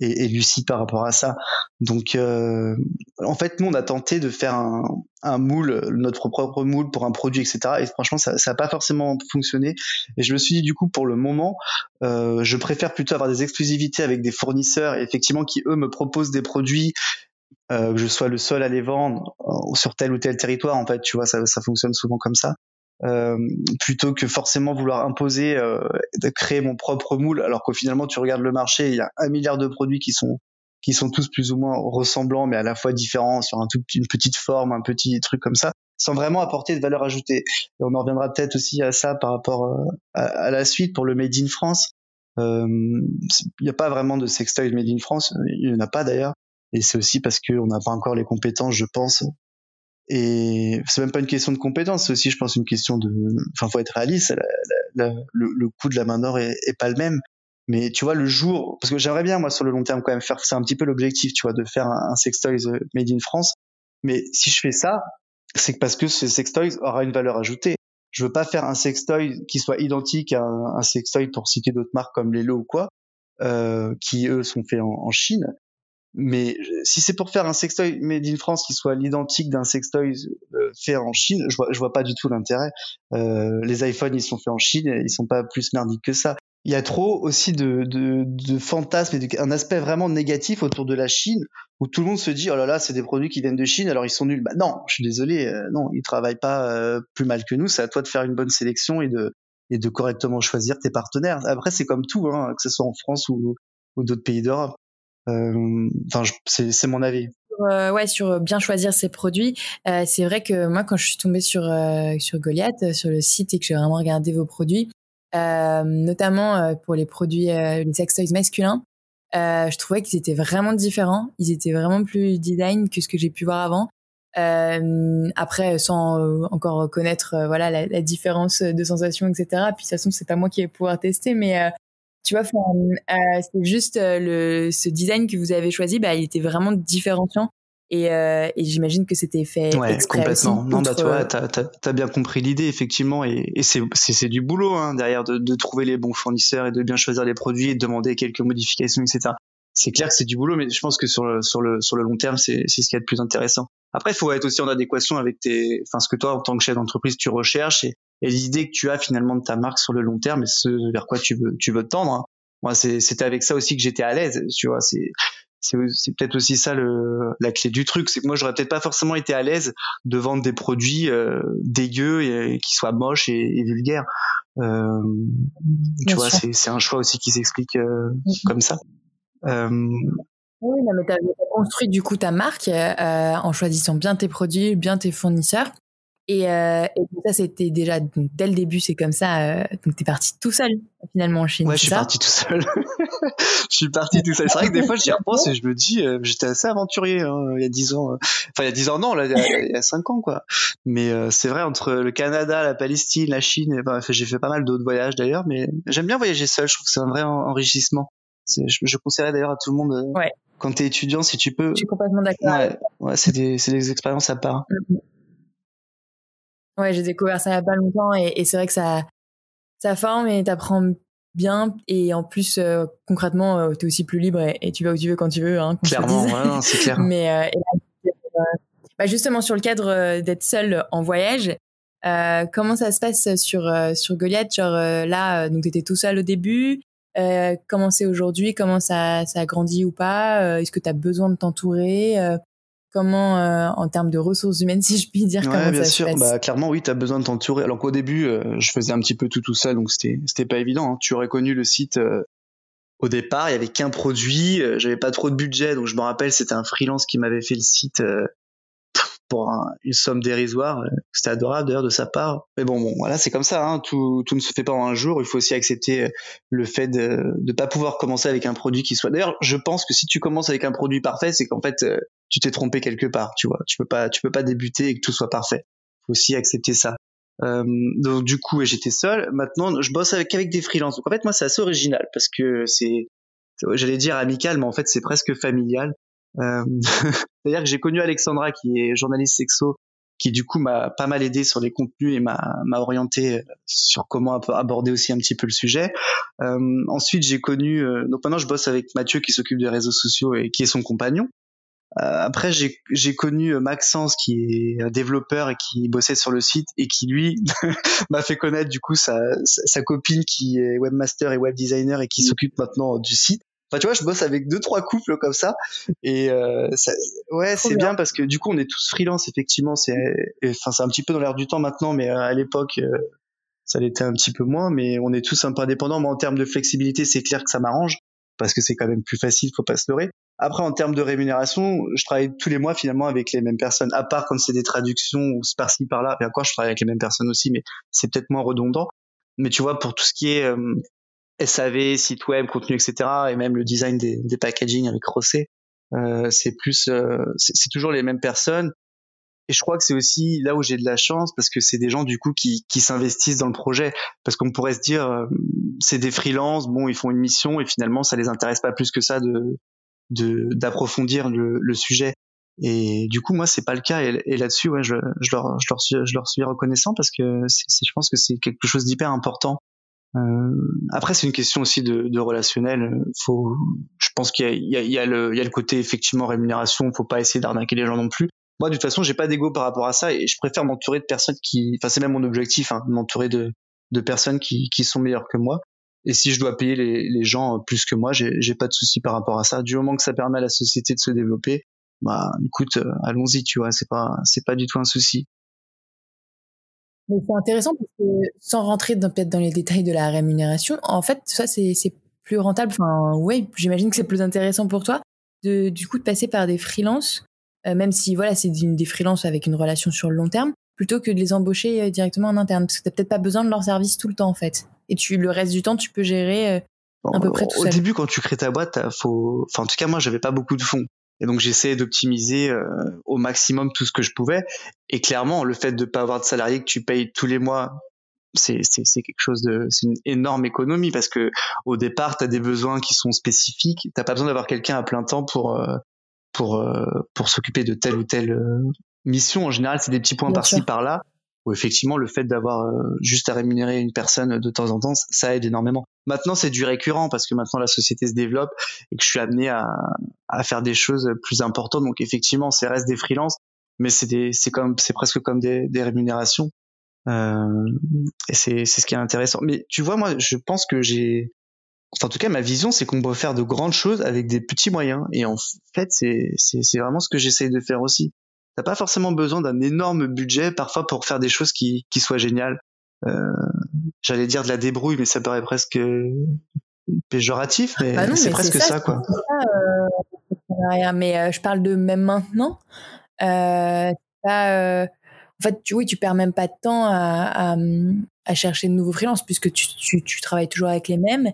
et, et lucide par rapport à ça. Donc, euh, en fait, nous, on a tenté de faire un, un, moule, notre propre moule pour un produit, etc. Et franchement, ça n'a pas forcément fonctionné. Et je me suis dit, du coup, pour le moment, euh, je préfère plutôt avoir des exclusivités avec des fournisseurs, effectivement, qui eux me proposent des produits euh, que je sois le seul à les vendre euh, sur tel ou tel territoire. En fait, tu vois, ça, ça fonctionne souvent comme ça. Euh, plutôt que forcément vouloir imposer euh, de créer mon propre moule alors qu'au finalement tu regardes le marché il y a un milliard de produits qui sont qui sont tous plus ou moins ressemblants mais à la fois différents sur un tout, une petite forme un petit truc comme ça sans vraiment apporter de valeur ajoutée. Et on en reviendra peut-être aussi à ça par rapport euh, à, à, la suite pour le made in France. Il n'y a pas vraiment de sextoy made in France il n'y en a pas d'ailleurs. Et c'est aussi parce qu'on n'a pas encore les compétences je pense et c'est même pas une question de compétence, c'est aussi, je pense, une question de. Enfin, faut être réaliste. La, la, le, le, coût de la main d'or est, est, pas le même. Mais tu vois, le jour, parce que j'aimerais bien moi sur le long terme quand même faire, c'est un petit peu l'objectif, tu vois, de faire un, un sextoys euh, made in France. Mais si je fais ça, c'est parce que ce sextoys aura une valeur ajoutée. Je veux pas faire un sextoy qui soit identique à un, un sextoy pour citer d'autres marques comme Lelo ou quoi, euh, qui eux sont faits en, en Chine. Mais si c'est pour faire un sextoy made in France qui soit l'identique d'un sextoy euh, fait en Chine, je vois, je vois pas du tout l'intérêt. Euh, les iPhones, ils sont faits en Chine, ils sont pas plus merdiques que ça. il y a trop aussi de, de, de fantasmes et un aspect vraiment négatif autour de la Chine où tout le monde se dit oh là là c'est des produits qui viennent de Chine alors ils sont nuls. Bah non, je suis désolé, euh, non ils travaillent pas euh, plus mal que nous. C'est à toi de faire une bonne sélection et de et de correctement choisir tes partenaires. Après c'est comme tout, hein, que ce soit en France ou, ou d'autres pays d'Europe. Euh, enfin c'est mon avis. ouais, sur bien choisir ses produits. c'est vrai que moi, quand je suis tombée sur sur Goliath, sur le site et que j'ai vraiment regardé vos produits, euh, notamment euh, pour les produits, euh, les sex toys masculins. je trouvais qu'ils étaient vraiment différents. Ils étaient vraiment plus design que ce que j'ai pu voir avant. Euh, après, sans encore connaître voilà la, la, différence de sensations, etc. Puis de toute façon, c'est pas moi qui vais pouvoir tester, mais tu vois, c'est juste le ce design que vous avez choisi, bah, il était vraiment différenciant et, euh, et j'imagine que c'était fait ouais, exprès complètement. non, bah tu vois, t'as as, bien compris l'idée effectivement, et, et c'est du boulot hein, derrière de, de, trouver les bons fournisseurs et de bien choisir les produits et de demander quelques modifications, etc. C'est clair que c'est du boulot, mais je pense que sur le sur le sur le long terme, c'est ce qui est le plus intéressant. Après, il faut être aussi en adéquation avec tes, enfin ce que toi en tant que chef d'entreprise tu recherches et, et l'idée que tu as finalement de ta marque sur le long terme et ce vers quoi tu veux tu veux tendre. Hein. Moi, c'était avec ça aussi que j'étais à l'aise, tu vois. C'est c'est peut-être aussi ça le, la clé du truc, c'est que moi j'aurais peut-être pas forcément été à l'aise de vendre des produits euh, dégueux et, qui soient moches et, vulgaires. Euh, tu vois, c'est un choix aussi qui s'explique euh, mm-hmm. comme ça. Euh, oui, mais tu as, construit du coup ta marque en choisissant bien tes produits, bien tes fournisseurs. Et, euh, et ça, c'était déjà donc, dès le début, c'est comme ça. Euh, donc, t'es parti tout seul finalement en Chine. Ouais, je suis parti tout seul. je suis parti tout seul. C'est vrai que des fois, j'y repense et je me dis, euh, j'étais assez aventurier hein, il y a dix ans. Euh. Enfin, il y a dix ans, non, là, il y a cinq ans, quoi. Mais euh, c'est vrai entre le Canada, la Palestine, la Chine. Enfin, j'ai fait pas mal d'autres voyages d'ailleurs, mais j'aime bien voyager seul. Je trouve que c'est un vrai enrichissement. Je, je conseillerais d'ailleurs à tout le monde. Ouais. Quand t'es étudiant, si tu peux. Je suis complètement d'accord. Ouais, ouais c'est des, des expériences à part. Mm-hmm. Ouais, j'ai découvert ça il y a pas longtemps et, et c'est vrai que ça, ça forme et t'apprends bien et en plus euh, concrètement euh, t'es aussi plus libre et, tu vas où tu veux quand tu veux. Hein, Clairement, ouais, c'est clair. Mais euh, bah justement sur le cadre d'être seul en voyage, comment ça se passe sur sur Goliath? Genre là, donc t'étais tout seul au début. Comment c'est aujourd'hui? Comment ça ça a grandi ou pas? Est-ce que t'as besoin de t'entourer? Comment euh, en termes de ressources humaines si je puis dire ouais, comment bien sûr. bah clairement oui tu as besoin de t'entourer. Alors qu'au début euh, je faisais un petit peu tout tout seul donc c'était c'était pas évident hein. tu aurais connu le site euh, au départ. Il y avait qu'un produit j'avais pas trop de budget donc je me rappelle c'était un freelance qui m'avait fait le site pour une somme dérisoire. Euh, c'était adorable d'ailleurs de sa part. Mais bon, bon, voilà, c'est comme ça. Hein. Tout, tout ne se fait pas en un jour. Il faut aussi accepter euh, le fait de ne pas pouvoir commencer avec un produit qui soit. D'ailleurs, je pense que si tu commences avec un produit parfait, c'est qu'en fait, euh, tu t'es trompé quelque part. Tu vois, tu peux pas, tu peux pas débuter et que tout soit parfait. Faut aussi accepter ça. Euh, donc du coup, j'étais seul. Maintenant, je bosse avec avec des freelances. Donc en fait, moi, c'est assez original parce que c'est, j'allais dire amical, mais en fait, c'est presque familial. Euh, C'est-à-dire que j'ai connu Alexandra, qui est journaliste sexo, qui du coup m'a pas mal aidé sur les contenus et m'a orienté sur comment aborder aussi un petit peu le sujet. Euh, ensuite, j'ai connu, euh, donc maintenant je bosse avec Mathieu qui s'occupe des réseaux sociaux et qui est son compagnon. Euh, après, j'ai connu Maxence qui est un développeur et qui bossait sur le site et qui lui m'a fait connaître du coup sa, sa, copine qui est webmaster et web designer et qui mmh. s'occupe maintenant du site. Enfin, tu vois, je bosse avec deux trois couples comme ça, et euh, ça, ouais, c'est bien. parce que du coup, on est tous freelance. Effectivement, c'est, enfin, c'est un petit peu dans l'air du temps maintenant, mais euh, à l'époque, euh, ça l'était un petit peu moins. Mais on est tous un peu indépendants. Mais en termes de flexibilité, c'est clair que ça m'arrange parce que c'est quand même plus facile, faut pas se leurrer. Après, en termes de rémunération, je travaille tous les mois finalement avec les mêmes personnes, à part quand c'est des traductions ou par-ci par-là. Et encore, je travaille avec les mêmes personnes aussi, mais c'est peut-être moins redondant. Mais tu vois, pour tout ce qui est euh, SAV, site web, contenu, etc. Et même le design des, des packaging avec Rossé. Euh, c'est plus, euh, c'est toujours les mêmes personnes. Et je crois que c'est aussi là où j'ai de la chance parce que c'est des gens du coup qui, qui s'investissent dans le projet. Parce qu'on pourrait se dire, euh, c'est des freelances, bon, ils font une mission et finalement ça les intéresse pas plus que ça de d'approfondir le, le, sujet. Et du coup, moi, c'est pas le cas. Et, et là-dessus, ouais, je, je, leur, je, leur suis, je leur suis reconnaissant parce que c'est, je pense que c'est quelque chose d'hyper important après, c'est une question aussi de, de relationnel. Faut, je pense qu'il y a, il y, a, le, y a le côté effectivement rémunération. Faut pas essayer d'arnaquer les gens non plus. Moi, de toute façon, j'ai pas d'ego par rapport à ça et je préfère m'entourer de personnes qui, enfin, c'est même mon objectif, hein, m'entourer de, de personnes qui, qui sont meilleures que moi. Et si je dois payer les, les gens plus que moi, j'ai pas de souci par rapport à ça. Du moment que ça permet à la société de se développer, bah écoute, euh, allons-y, tu vois, c'est pas c'est pas du tout un souci. C'est intéressant parce que sans rentrer peut-être dans les détails de la rémunération, en fait, ça c'est plus rentable. Enfin, ouais, j'imagine que c'est plus intéressant pour toi de du coup de passer par des freelances, euh, même si voilà c'est des freelances avec une relation sur le long terme, plutôt que de les embaucher euh, directement en interne, parce que t'as peut-être pas besoin de leur service tout le temps en fait. Et tu le reste du temps, tu peux gérer euh, à peu près tout Au début, quand tu crées ta boîte, faut, enfin en tout cas moi j'avais pas beaucoup de fonds. Et donc j'essayais d'optimiser au maximum tout ce que je pouvais. Et clairement, le fait de pas avoir de salarié que tu payes tous les mois c'est quelque chose de c'est une énorme économie parce que au départ tu as des besoins qui sont spécifiques. T'as pas besoin d'avoir quelqu'un à plein temps pour euh, pour euh, pour s'occuper de telle ou telle euh, mission. En général c'est des petits points par-ci par-là où effectivement le fait d'avoir juste à rémunérer une personne de temps en temps ça aide énormément maintenant c'est du récurrent parce que maintenant la société se développe et que je suis amené à, à faire des choses plus importantes donc effectivement c'est reste des freelances mais c'est c'est comme c'est presque comme des, des rémunérations euh, et c'est ce qui est intéressant. Mais tu vois, moi, je pense que j'ai, en tout cas, ma vision, c'est qu'on peut faire de grandes choses avec des petits moyens. Et en fait, c'est c'est vraiment ce que j'essaye de faire aussi. T'as pas forcément besoin d'un énorme budget parfois pour faire des choses qui qui soient géniales. Euh, J'allais dire de la débrouille, mais ça paraît presque péjoratif, mais bah c'est presque ça, quoi. euh, mais euh, je parle de même maintenant. Euh, pas, en fait, tu, oui, tu perds même pas de temps à, à, chercher de nouveaux freelances puisque tu, tu, tu, travailles toujours avec les mêmes.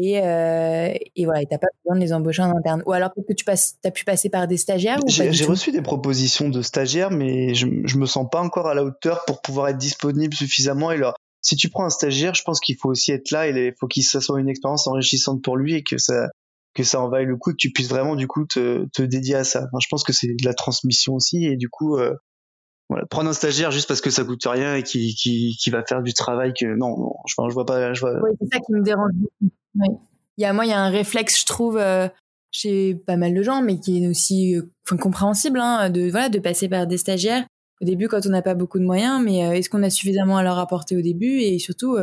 Et, euh, et voilà, t'as pas besoin de les embaucher en interne. Ou alors peut-être que tu passes, as pu passer par des stagiaires J'ai reçu des propositions de stagiaires, mais je, je me sens pas encore à la hauteur pour pouvoir être disponible suffisamment. Et alors, si tu prends un stagiaire, je pense qu'il faut aussi être là. Il faut qu'il soit une expérience enrichissante pour lui et que ça que ça en vaille le coup, que tu puisses vraiment du coup te, te dédier à ça. je pense que c'est de la transmission aussi et du coup, euh, voilà, prendre un stagiaire juste parce que ça coûte rien et qui, qui, qui va faire du travail que non, non je, je vois pas. Je vois... Oui, c'est ça qui me dérange beaucoup. Oui. Il y a moi, il y a un réflexe, je trouve, euh, chez pas mal de gens, mais qui est aussi euh, enfin, compréhensible, hein, de voilà, de passer par des stagiaires. Au début, quand on n'a pas beaucoup de moyens, mais euh, est-ce qu'on a suffisamment à leur apporter au début? Et surtout.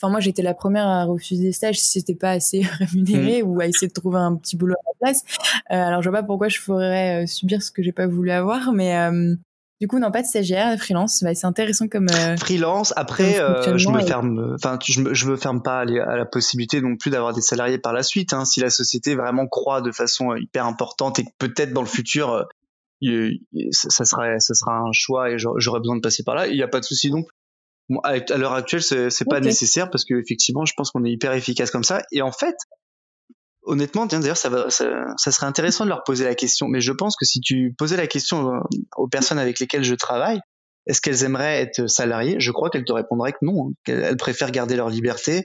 Enfin, moi, j'étais la première à refuser des stages si c'était pas assez rémunéré mmh. ou à essayer de trouver un petit boulot à la place. alors, je vois pas pourquoi je ferais subir ce que j'ai pas voulu avoir, mais du coup, non, pas de stagiaire, freelance. Bah, c'est intéressant comme. Euh, freelance. Après, euh, je me ferme. Enfin, je me, je me ferme pas à, la possibilité non plus d'avoir des salariés par la suite. Hein. Si la société vraiment croît de façon euh, hyper importante et que peut-être dans le futur, ça sera, ça sera un choix et j'aurai besoin de passer par là, il n'y a pas de souci donc. à l'heure actuelle, c'est pas nécessaire parce que effectivement, je pense qu'on est hyper efficace comme ça. Et en fait, honnêtement, d'ailleurs, ça, va, ça, serait intéressant de leur poser la question. Mais je pense que si tu posais la question aux personnes avec lesquelles je travaille, est-ce qu'elles aimeraient être salariées? Je crois qu'elles te répondraient que non, hein, qu'elles préfèrent garder leur liberté.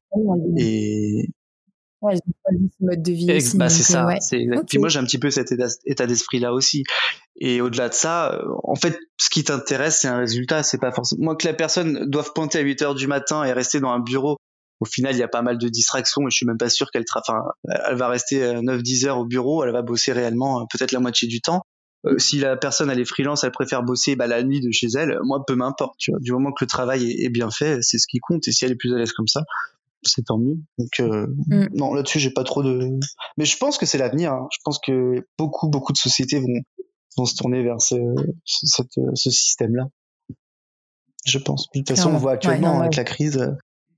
Et ouais, elles ont ce mode de vie. aussi, bah, c'est ça. Euh, Puis moi, j'ai un petit peu cet état d'esprit là aussi. Et au-delà de ça, euh, en fait, ce qui t'intéresse, c'est un résultat. C'est pas forcément moi que la personne doive pointer à 8 heures du matin et rester dans un bureau au final, il y a pas mal de distractions et je suis même pas sûr qu'elle enfin, elle va rester 9-10 euh, heures au bureau, elle va bosser réellement euh, peut-être la moitié du temps. Euh, si la personne elle est freelance, elle préfère bosser bah, la nuit de chez elle, moi peu m'importe, tu vois. Du moment que le travail est, bien fait, c'est ce qui compte et si elle est plus à l'aise comme ça, c'est tant mieux. Donc mm. non, là-dessus, j'ai pas trop de mais je pense que c'est l'avenir, hein. Je pense que beaucoup beaucoup de sociétés vont vont se tourner vers ce ce système-là. Je pense. De toute façon, on voit actuellement avec la crise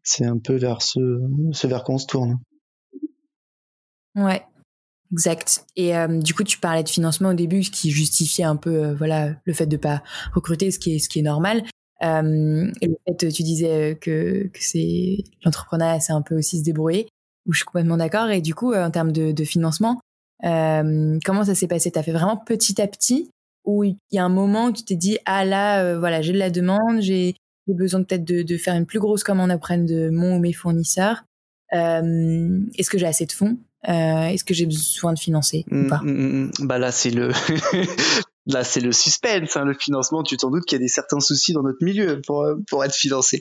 c'est un peu vers ce, vers qu'on se tourne. Ouais, exact. Et euh, du coup, tu parlais de financement au début, ce qui justifiait un peu, euh, voilà, le fait de pas recruter, ce qui est ce qui est normal. Euh, et le fait, tu disais que, que c'est l'entrepreneuriat, c'est un peu aussi se débrouiller. Où je suis complètement d'accord. Et du coup, en termes de, de financement, comment ça s'est passé? T'as fait vraiment petit à petit, ou il y a un moment où tu t'es dit ah là, voilà, j'ai de la demande, j'ai j'ai besoin peut-être de, faire une plus grosse commande auprès de mon ou mes fournisseurs. Euh, est-ce que j'ai assez de fonds? Euh, Est-ce que j'ai besoin de financer ou pas? mm, mm, mm, Bah là c'est le là c'est le suspense, hein, le financement. Tu t'en doutes qu'il y a des certains soucis dans notre milieu pour pour être financé.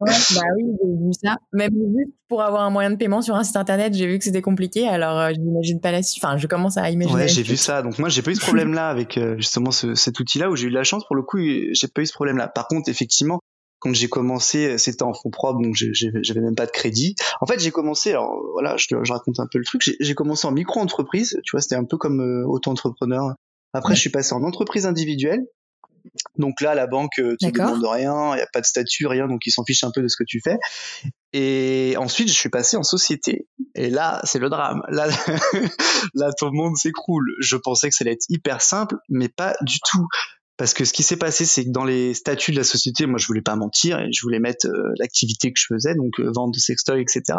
Ouais, bah oui, j'ai vu ça. Même juste pour avoir un moyen de paiement sur un site internet, j'ai vu que c'était compliqué. Alors euh, je n'imagine pas la suite. Enfin, je commence à imaginer. Ouais, j'ai vu ça. Donc moi, j'ai pas eu ce problème-là avec justement ce, cet outil-là où j'ai eu de la chance. Pour le coup, j'ai pas eu ce problème-là. Par contre, effectivement, quand j'ai commencé, c'était en fonds propres, donc j'avais même pas de crédit. En fait, j'ai commencé, alors voilà, je, je, raconte un peu le truc. J'ai commencé en micro-entreprise, tu vois, c'était un peu comme euh, auto-entrepreneur. Après, je suis passé en entreprise individuelle. Donc là, la banque, euh, tu ne demandes rien, il n'y a pas de statut, rien, donc ils s'en fichent un peu de ce que tu fais. Et ensuite, je suis passé en société. Et là, c'est le drame. Là, là, ton monde s'écroule. Je pensais que ça allait être hyper simple, mais pas du tout. Parce que ce qui s'est passé, c'est que dans les statuts de la société, moi, je voulais pas mentir et je voulais mettre euh, l'activité que je faisais, donc euh, vente de sextoy, etc.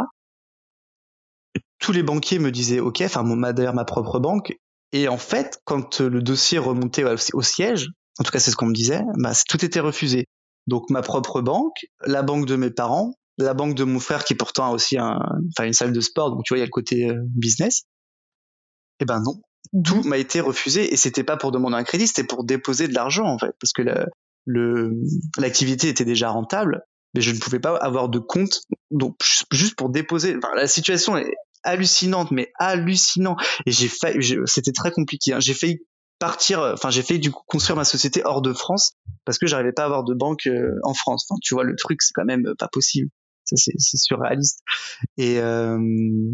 Tous les banquiers me disaient OK, enfin, d'ailleurs ma propre banque. Et en fait, quand le dossier remontait au, siège, en tout cas, c'est ce qu'on me disait, bah, tout était refusé. Donc, ma propre banque, la banque de mes parents, la banque de mon frère qui pourtant a aussi un, enfin, une salle de sport, donc tu vois, il y a le côté euh, business. Eh ben non, tout m'a été refusé et c'était pas pour demander un crédit, c'était pour déposer de l'argent en fait, parce que le l'activité était déjà rentable, mais je ne pouvais pas avoir de compte, donc juste pour déposer. Enfin, la situation est hallucinante, mais hallucinant. Et j'ai failli, c'était très compliqué. Hein. J'ai failli partir, enfin j'ai failli du coup construire ma société hors de France parce que j'arrivais pas à avoir de banque euh, en France. Enfin, tu vois, le truc c'est quand même pas possible c'est surréaliste. Et euh,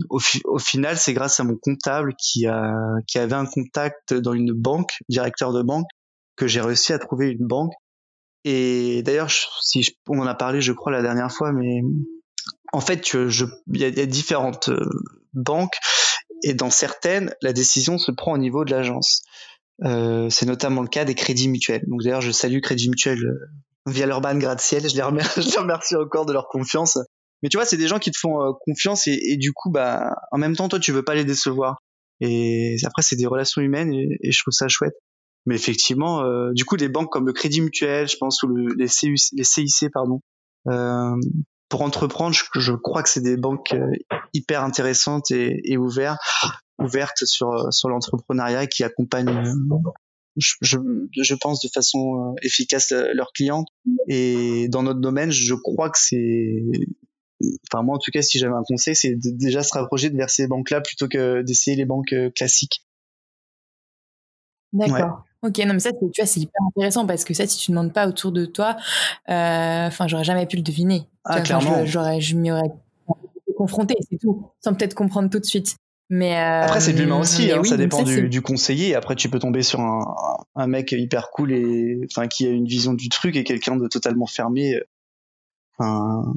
au, final, c'est grâce à mon comptable qui a avait un contact dans une banque, directeur de banque, que j'ai réussi à trouver une banque. Et d'ailleurs, si on en a parlé, je crois la dernière fois, mais en fait, il y, a différentes euh, banques et dans certaines, la décision se prend au niveau de l'agence. Euh, c'est notamment le cas des crédits mutuels. Donc d'ailleurs, je salue Crédit Mutuel via leur ban gratte-ciel. Je les, remercie, les encore de leur confiance. Mais tu vois, c'est des gens qui te font euh, confiance et, du coup, bah, en même temps, toi, tu veux pas les décevoir. Et après, c'est des relations humaines et, je trouve ça chouette. Mais effectivement, euh, du coup, des banques comme le Crédit Mutuel, je pense, ou le, les, les CIC, pardon, euh, pour entreprendre, je, crois que c'est des banques hyper intéressantes et, et ouvertes, ouvertes sur sur l'entrepreneuriat qui accompagnent je, je, pense de façon euh, efficace euh, leurs clients. Et dans notre domaine, je crois que c'est, enfin moi en tout cas, si j'avais un conseil, c'est de déjà se rapprocher de vers ces banques-là plutôt que d'essayer les banques euh, classiques. D'accord. Ok, non mais ça, tu vois, c'est hyper intéressant parce que ça, si tu ne demandes pas autour de toi, enfin, j'aurais jamais pu le deviner. Ah, clairement. J'aurais, je m'y aurais confronté, c'est tout, sans peut-être comprendre tout de suite. Mais après c'est de l'humain euh, aussi, hein, ça dépend du, du, conseiller. Après tu peux tomber sur un, un, mec hyper cool et enfin qui a une vision du truc et quelqu'un de totalement fermé. Enfin,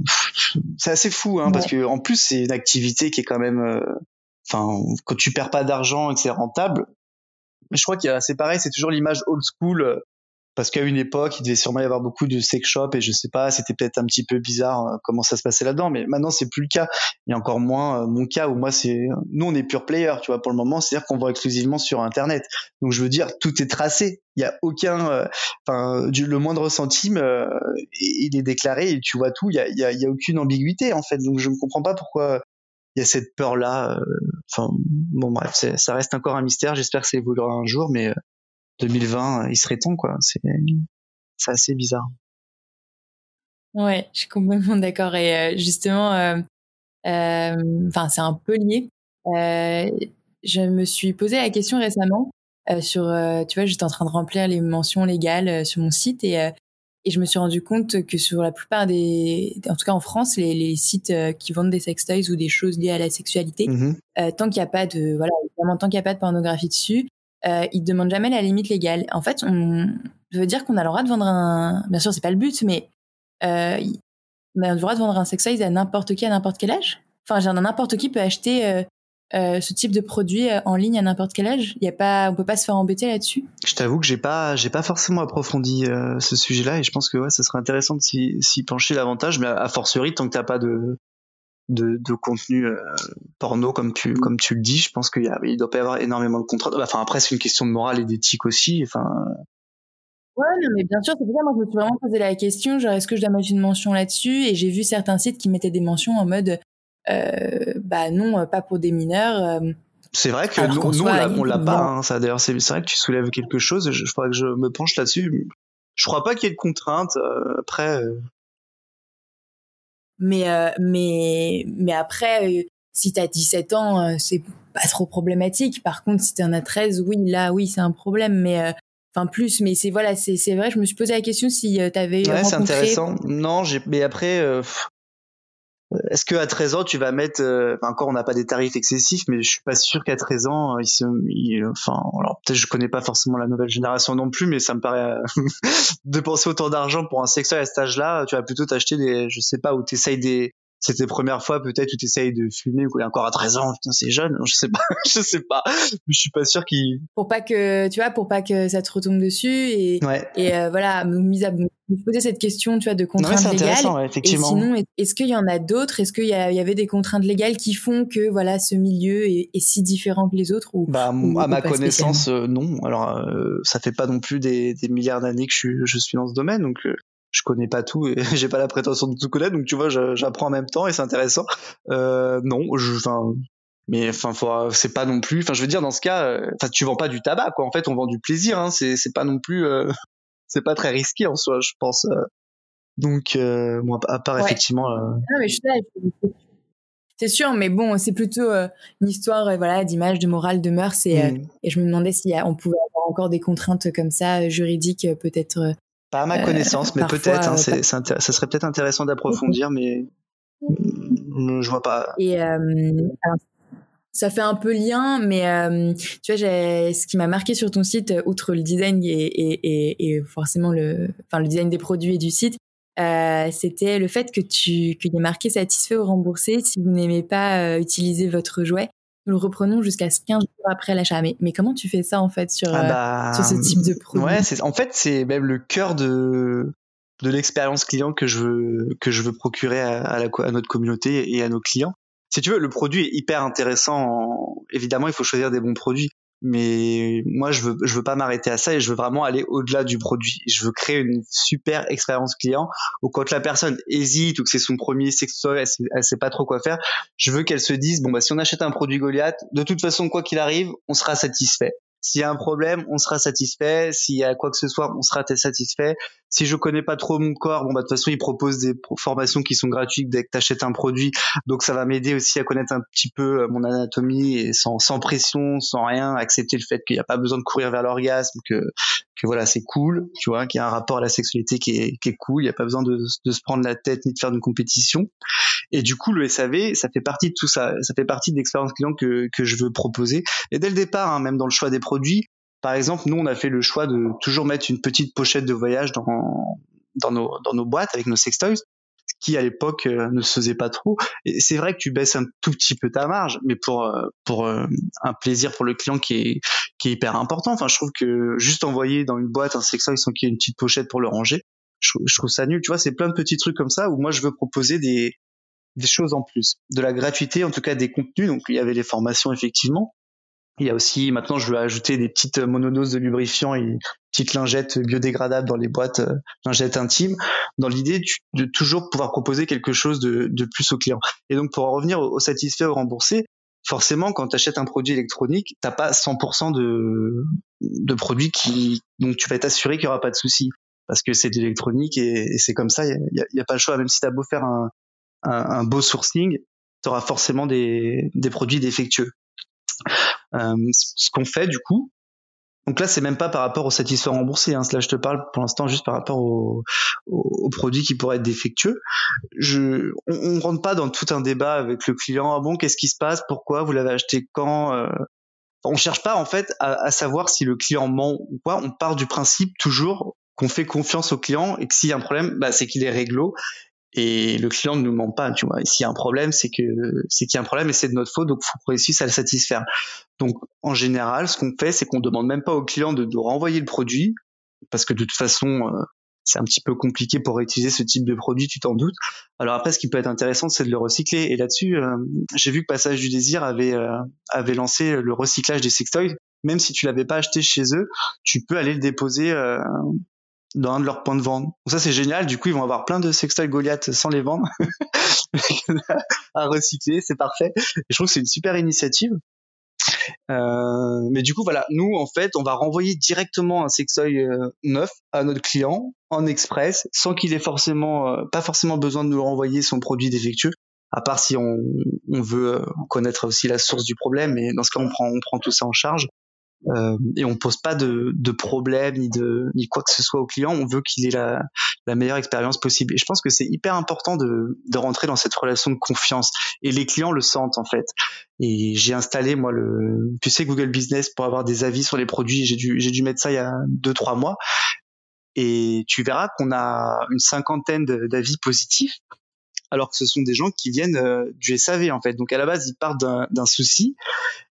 c'est assez fou hein, parce que en plus c'est une activité qui est quand même, euh, enfin quand tu perds pas d'argent et que c'est rentable. Je crois qu'il y a c'est pareil, c'est toujours l'image old school euh, parce qu'à une époque, il devait sûrement y avoir beaucoup de sex shops et je sais pas, c'était peut-être un petit peu bizarre euh, comment ça se passait là-dedans, mais maintenant c'est plus le cas. A encore moins euh, mon cas où moi c'est, nous on est pure player, tu vois, pour le moment, c'est-à-dire qu'on vend exclusivement sur Internet. Donc je veux dire, tout est tracé. Il y a aucun, euh, enfin, le moindre centime, il est déclaré et tu vois tout. Il y a, y y a aucune ambiguïté en fait. Donc je ne comprends pas pourquoi il y a cette peur là. Enfin bon bref, ça reste encore un mystère. J'espère que ça évoluera un jour, mais 2020, il serait temps, quoi. C'est, c'est assez bizarre. Ouais, je suis complètement d'accord. Et euh, justement, euh, euh, enfin, c'est un peu lié. je me suis posé la question récemment sur, tu vois, j'étais en train de remplir les mentions légales sur mon site et et je me suis rendu compte que sur la plupart des, en tout cas en France, les, les sites qui vendent des sextoys ou des choses liées à la sexualité, mmh tant qu'il n'y a pas de, voilà, évidemment, tant qu'il n'y a pas de pornographie dessus, euh, ils demandent jamais la limite légale. En fait, on veut dire qu'on a le droit de vendre un. Bien sûr, c'est pas le but, mais euh, on a le droit de vendre un sex toy à n'importe qui à n'importe quel âge. Enfin, n'importe qui peut acheter euh, euh ce type de produit en ligne à n'importe quel âge. Il y a pas, on peut pas se faire embêter là-dessus. Je t'avoue que j'ai pas, j'ai pas forcément approfondi ce sujet-là, et je pense que ouais, ça serait intéressant de s'y pencher davantage, mais à, fortiori tant que t'as pas de de, de contenu euh, porno comme tu comme tu le dis. Je pense qu'il y a il doit pas y avoir énormément de contraintes. Enfin après c'est une question de morale et d'éthique aussi enfin. Ouais non mais bien sûr c'est pour ça moi je me suis vraiment posé la question genre est-ce que je dois mettre une mention là-dessus? Et j'ai vu certains sites qui mettaient des mentions en mode euh, bah non pas pour des mineurs euh, c'est vrai que nous, nous on l'a pas hein, ça d'ailleurs c'est vrai que tu soulèves quelque chose je, je crois que je me penche là-dessus. Je crois pas qu'il y ait de contraintes euh, après mais, euh, mais, mais après, euh, si tu as 17 ans, euh, c'est pas trop problématique. Par contre, si tu en as 13, oui, là, oui, c'est un problème. Mais enfin plus, mais c'est voilà, c'est c'est vrai. Je me suis posé la question si tu avais ouais, c'est intéressant. Non, j'ai mais après. Est-ce que à 13 ans tu vas mettre encore on n'a pas des tarifs excessifs mais je suis pas sûr qu'à 13 ans il se enfin alors peut-être je connais pas forcément la nouvelle génération non plus mais ça me paraît dépenser autant d'argent pour un sextoy à cet âge-là tu vas plutôt t'acheter des je sais pas où t'essayes des c'est tes premières fois peut-être où tu essayes de fumer ou encore à 13 ans putain c'est jeune je sais pas je sais pas je suis pas sûr qu'il pour pas que tu vois pour pas que ça te retombe dessus et ouais. et euh, voilà mise à me poser cette question tu vois de contraintes légales ouais, effectivement. et sinon est-ce qu'il y en a d'autres? Est-ce qu'il y, y, avait des contraintes légales qui font que voilà ce milieu est, est si différent que les autres ou bah à ma connaissance euh, non alors euh, ça fait pas non plus des, des milliards d'années que je suis je suis dans ce domaine donc euh, je connais pas tout et j'ai pas la prétention de tout connaître donc tu vois j'apprends en même temps et c'est intéressant. Euh, non enfin mais enfin c'est pas non plus enfin je veux dire dans ce cas euh, enfin tu vends pas du tabac quoi. En fait on vend du plaisir hein, c'est c'est pas non plus euh, c'est pas très risqué en soi je pense euh. donc euh, moi à part effectivement non mais je suis c'est sûr mais bon c'est plutôt une histoire voilà d'image de morale de mœurs et, mmh. et je me demandais si on pouvait avoir encore des contraintes comme ça juridiques peut-être pas à ma connaissance, mais peut-être. Hein, euh, ça serait peut-être intéressant d'approfondir, mais je vois pas. Et euh, ça fait un peu lien, mais euh, tu vois, ce qui m'a marqué sur ton site, outre le design et, et, et, forcément le, enfin le design des produits et du site, euh, c'était le fait que tu qu'il y ait marqué satisfait ou remboursé si vous n'aimez pas utiliser votre jouet nous le reprenons jusqu'à 15 jours après l'achat. Mais, mais comment tu fais ça en fait sur, ah euh, bah, sur ce type de produit? Ouais, en fait c'est même le cœur de de l'expérience client que je veux que je veux procurer à, à, la, à, notre communauté et à nos clients. Si tu veux, le produit est hyper intéressant. Évidemment, il faut choisir des bons produits mais moi je veux je veux pas m'arrêter à ça et je veux vraiment aller au-delà du produit je veux créer une super expérience client où quand la personne hésite ou que c'est son premier sextoy elle sait, sait pas trop quoi faire je veux qu'elle se dise bon bah si on achète un produit Goliath de toute façon quoi qu'il arrive on sera satisfait s'il y a un problème, on sera satisfait. S'il y a quoi que ce soit, on sera satisfait. Si je connais pas trop mon corps, bon bah de toute façon, ils proposent des formations qui sont gratuites dès que tu achètes un produit. Donc ça va m'aider aussi à connaître un petit peu euh, mon anatomie et sans, sans pression, sans rien, accepter le fait qu'il n'y a pas besoin de courir vers l'orgasme, que que voilà, c'est cool, tu vois, qu'il y a un rapport à la sexualité qui est, qui est cool, il n'y a pas besoin de, de, se prendre la tête ni de faire une compétition. Et du coup, le SAV, ça fait partie de tout ça, ça fait partie de l'expérience client que, que je veux proposer. Et dès le départ, hein, même dans le choix des produits, par exemple, nous, on a fait le choix de toujours mettre une petite pochette de voyage dans, dans, nos, dans nos boîtes avec nos sextoys qui à l'époque euh, ne se faisait pas trop. Et c'est vrai que tu baisses un tout petit peu ta marge, mais pour euh, pour euh, un plaisir pour le client qui est qui est hyper important. Enfin, je trouve que juste envoyer dans une boîte un sextoy sans qu'il y ait une petite pochette pour le ranger, je, je trouve ça nul. Tu vois, c'est plein de petits trucs comme ça où moi je veux proposer des des choses en plus, de la gratuité, en tout cas des contenus. Donc il y avait les formations effectivement, il y a aussi, maintenant, je veux ajouter des petites monodoses de lubrifiant et petites lingettes biodégradables dans les boîtes euh, lingettes intimes, dans l'idée de toujours pouvoir proposer quelque chose de, plus au client. Et donc, pour en revenir au, satisfait, au remboursé, forcément, quand tu achètes un produit électronique, t'as pas 100% de, produits qui, donc tu vas être assuré qu'il y aura pas de souci. Parce que c'est de l'électronique et, c'est comme ça, il y a, y a, pas le choix. Même si tu as beau faire un, beau sourcing, tu auras forcément des produits défectueux. Euh, ce qu'on fait du coup, donc là, c'est même pas par rapport au satisfait remboursé. Hein. Là, je te parle pour l'instant juste par rapport aux au, produits qui pourraient être défectueux. On, on rentre pas dans tout un débat avec le client. Ah bon, qu'est-ce qui se passe Pourquoi Vous l'avez acheté quand euh... On cherche pas en fait à, savoir si le client ment ou pas. On part du principe toujours qu'on fait confiance au client et que s'il y a un problème, bah, c'est qu'il est réglo et le client ne nous ment pas, tu vois. S'il y a un problème, c'est que c'est qu'il y a un problème et c'est de notre faute, donc faut réussisse à le satisfaire. Donc en général, ce qu'on fait, c'est qu'on demande même pas au client de, de renvoyer le produit, parce que de toute façon, euh, c'est un petit peu compliqué pour réutiliser ce type de produit, tu t'en doutes. Alors après, ce qui peut être intéressant, c'est de le recycler. Et là-dessus, euh, j'ai vu que Passage du Désir avait euh, avait lancé le recyclage des sextoys. Même si tu l'avais pas acheté chez eux, tu peux aller le déposer dans un de leurs points de vente. Donc ça c'est génial, du coup ils vont avoir plein de sextoys Goliath sans les vendre à recycler, c'est parfait. Et je trouve que c'est une super initiative. Euh, mais du coup voilà, nous en fait on va renvoyer directement un sextoy euh, neuf à notre client en express sans qu'il ait forcément euh, pas forcément besoin de nous renvoyer son produit défectueux à part si on, on veut connaître aussi la source du problème mais dans ce cas on prend on prend tout ça en charge euh, et on pose pas de, de problème ni de ni quoi que ce soit au client. On veut qu'il ait la, la meilleure expérience possible. Et je pense que c'est hyper important de, de rentrer dans cette relation de confiance. Et les clients le sentent en fait. Et j'ai installé moi le, tu sais Google Business pour avoir des avis sur les produits. J'ai dû j'ai dû mettre ça il y a deux trois mois. Et tu verras qu'on a une cinquantaine d'avis positifs alors que ce sont des gens qui viennent euh, du SAV en fait. Donc à la base, ils partent d'un souci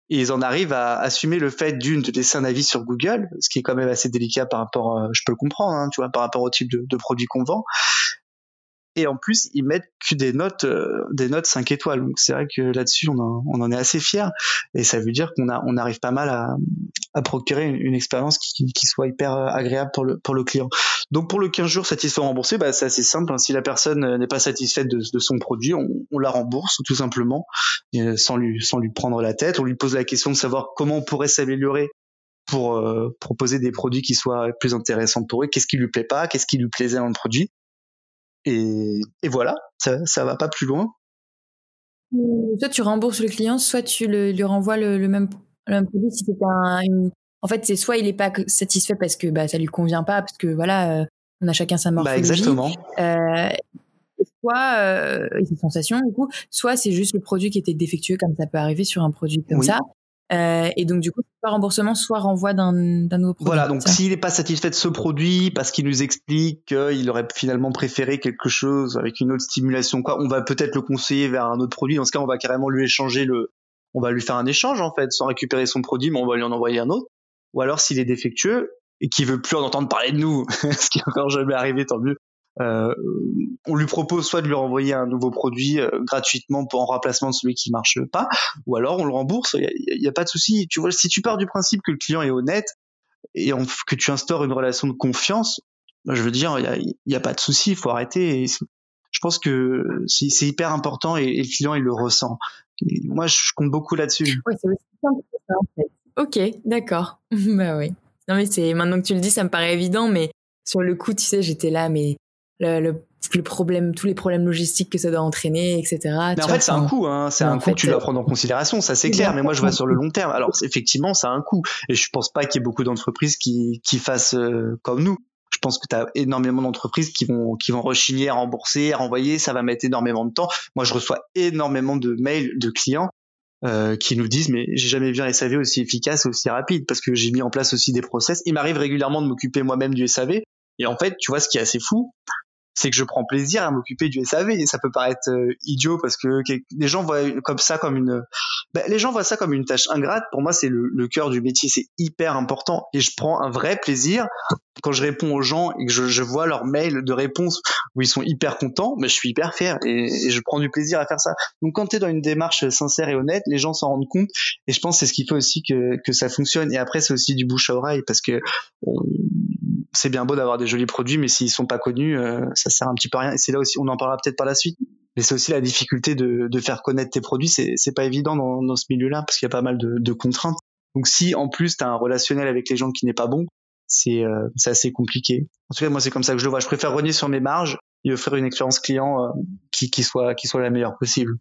ils en arrivent à assumer le fait d'une de laisser un avis sur Google, ce qui est quand même assez délicat par rapport, euh, je peux le comprendre, hein, tu vois, par rapport au type de, de produit qu'on vend. Et en plus, ils mettent que des notes, euh, des notes 5 étoiles. Donc c'est vrai que là-dessus, on, on, en est assez fier. Et ça veut dire qu'on a, on arrive pas mal à, à procurer une, expérience qui, qui, soit hyper agréable pour le, pour le client. Donc pour le 15 jours satisfait remboursé, bah, c'est assez simple. Hein. Si la personne n'est pas satisfaite de, son produit, on, on, la rembourse tout simplement, sans lui, sans lui prendre la tête. On lui pose la question de savoir comment on pourrait s'améliorer pour euh, proposer des produits qui soient plus intéressants pour eux. Qu'est-ce qui lui plaît pas? Qu'est-ce qui lui plaisait dans le produit? Et, et, voilà, ça, ça va pas plus loin. Soit tu rembourses le client, soit tu le, lui renvoies le, le, même, le même produit si un, une, en fait, c'est soit il est pas satisfait parce que bah ça lui convient pas, parce que voilà, euh, on a chacun sa bah, morphologie. Bah exactement. Euh, soit euh, ses sensations du coup, soit c'est juste le produit qui était défectueux, comme ça peut arriver sur un produit comme ça. Euh, et donc du coup, soit remboursement, soit renvoi d'un nouveau produit. Voilà, donc s'il n'est pas satisfait de ce produit parce qu'il nous explique qu'il aurait finalement préféré quelque chose avec une autre stimulation, quoi, on va peut-être le conseiller vers un autre produit. Dans ce cas, on va carrément lui échanger le, on va lui faire un échange en fait, sans récupérer son produit, mais on va lui en envoyer un autre ou alors s'il est défectueux et qu'il veut plus en entendre parler de nous, ce qui est encore jamais arrivé, tant mieux. Euh, on lui propose soit de lui renvoyer un nouveau produit euh, gratuitement pour en remplacement de celui qui marche pas, ou alors on le rembourse. Il y, a, pas de souci. Tu vois, si tu pars du principe que le client est honnête et que tu instaures une relation de confiance, je veux dire, il y a, a, pas de souci. Il faut arrêter. je pense que c'est hyper important et, le client il le ressent. moi, je, compte beaucoup là-dessus. Oui, c'est aussi simple que ça en fait. Ok, d'accord. bah oui. Non mais c'est maintenant que tu le dis, ça me paraît évident, mais sur le coup, tu sais, j'étais là, mais le, le, problème, tous les problèmes logistiques que ça doit entraîner, etc. Mais en fait, c'est un coût, hein. C'est un coût que tu dois prendre en considération, ça c'est clair. Mais moi, je vois sur le long terme. Alors, effectivement, ça a un coût. Et je pense pas qu'il y ait beaucoup d'entreprises qui, qui fassent euh, comme nous. Je pense que tu as énormément d'entreprises qui vont qui vont rechigner à rembourser, à renvoyer, ça va mettre énormément de temps. Moi, je reçois énormément de mails de clients euh, qui nous disent mais j'ai jamais vu un SAV aussi efficace aussi rapide parce que j'ai mis en place aussi des process. Il m'arrive régulièrement de m'occuper moi-même du SAV et en fait, tu vois ce qui est assez fou, c'est que je prends plaisir à m'occuper du SAV et ça peut paraître euh, idiot parce que les gens voient comme ça comme une ben, les gens voient ça comme une tâche ingrate. Pour moi c'est le, le cœur du métier. C'est hyper important et je prends un vrai plaisir quand je réponds aux gens et que je, je vois leur mail de réponse où ils sont hyper contents ben, je suis hyper fier et, je prends du plaisir à faire ça. Donc quand tu es dans une démarche sincère et honnête les gens s'en rendent compte et je pense c'est ce qui fait aussi que, que ça fonctionne. Et après c'est aussi du bouche à oreille parce que c'est bien beau d'avoir des jolis produits mais s'ils sont pas connus euh, ça sert un petit peu à rien. Et c'est là aussi, on en parlera peut-être par la suite. Mais c'est aussi la difficulté de, de, faire connaître tes produits. C'est, c'est pas évident dans, dans ce milieu-là parce qu'il y a pas mal de, de contraintes. Donc si en plus tu as un relationnel avec les gens qui n'est pas bon, c'est, euh, c'est assez compliqué. En tout cas, moi c'est comme ça que je le vois. Je préfère renier sur mes marges et offrir une expérience client euh, qui, qui soit qui soit la meilleure possible.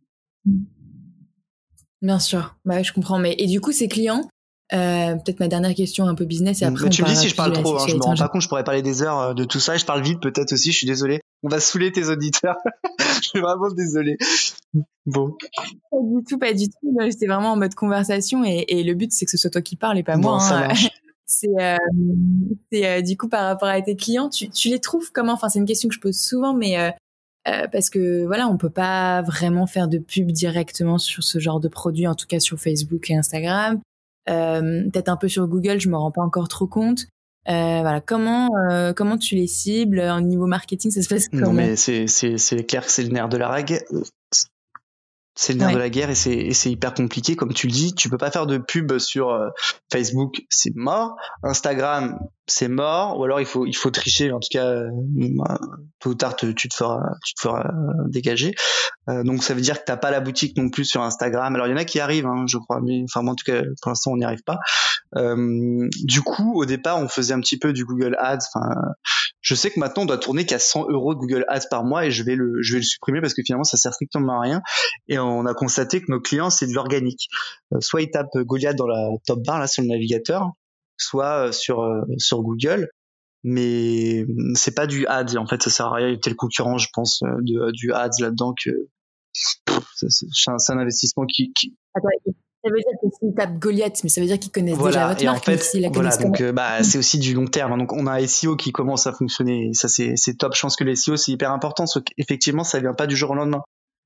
Bien sûr, bah, je comprends. Mais et du coup, ces clients, euh, peut-être ma dernière question un peu business et après. tu me dis si je parle trop, hein, je me rends pas compte, je pourrais parler des heures euh, de tout ça et je parle vite peut-être aussi, je suis désolé. On va saouler tes auditeurs. je suis vraiment désolé. Bon. Pas du tout, pas du tout. C'est vraiment en mode conversation et, et le but c'est que ce soit toi qui parles et pas moi. Ça hein. C'est euh, euh, du coup par rapport à tes clients, tu, tu les trouves comment? Enfin, c'est une question que je pose souvent, mais euh, euh, parce que voilà, on peut pas vraiment faire de pub directement sur ce genre de produit, en tout cas sur Facebook et Instagram. Euh, peut-être un peu sur Google, je me rends pas encore trop compte. Euh, voilà, comment euh, comment tu les cibles en niveau marketing, ça se passe comment? Non mais c'est c'est c'est clair que c'est le nerf de la règle c'est le nerf de la guerre et c'est hyper compliqué. Comme tu le dis tu peux pas faire de pub sur euh, Facebook c'est mort. Instagram c'est mort. Ou alors il faut il faut tricher. En tout cas euh, tôt ou tard tu te feras tu te feras dégager. Euh, donc ça veut dire que t'as pas la boutique non plus sur Instagram. Alors il y en a qui arrivent hein, je crois. Mais enfin moi en tout cas pour l'instant on n'y arrive pas. Du coup au départ on faisait un petit peu du Google Ads. Enfin je sais que maintenant on doit tourner qu'à 100 euros de Google Ads par mois et je vais le je vais le supprimer parce que finalement ça sert strictement à rien. Et on a constaté que nos clients c'est de l'organique. soit ils tapent Goliath dans la top bar là sur le navigateur, soit sur sur Google mais c'est pas du ads en fait ça sert à rien il y a tel concurrent je pense de, du ads là-dedans que c'est un investissement qui, qui... ça veut dire que s'ils tapent Goliath, mais ça veut dire qu'ils connaissent déjà votre marque. En fait, voilà, donc euh, bah, c'est aussi du long terme. Donc on a un SEO qui commence à fonctionner. ça c'est top. Je pense que les SEO c'est hyper important. Effectivement, ça vient pas du jour au lendemain.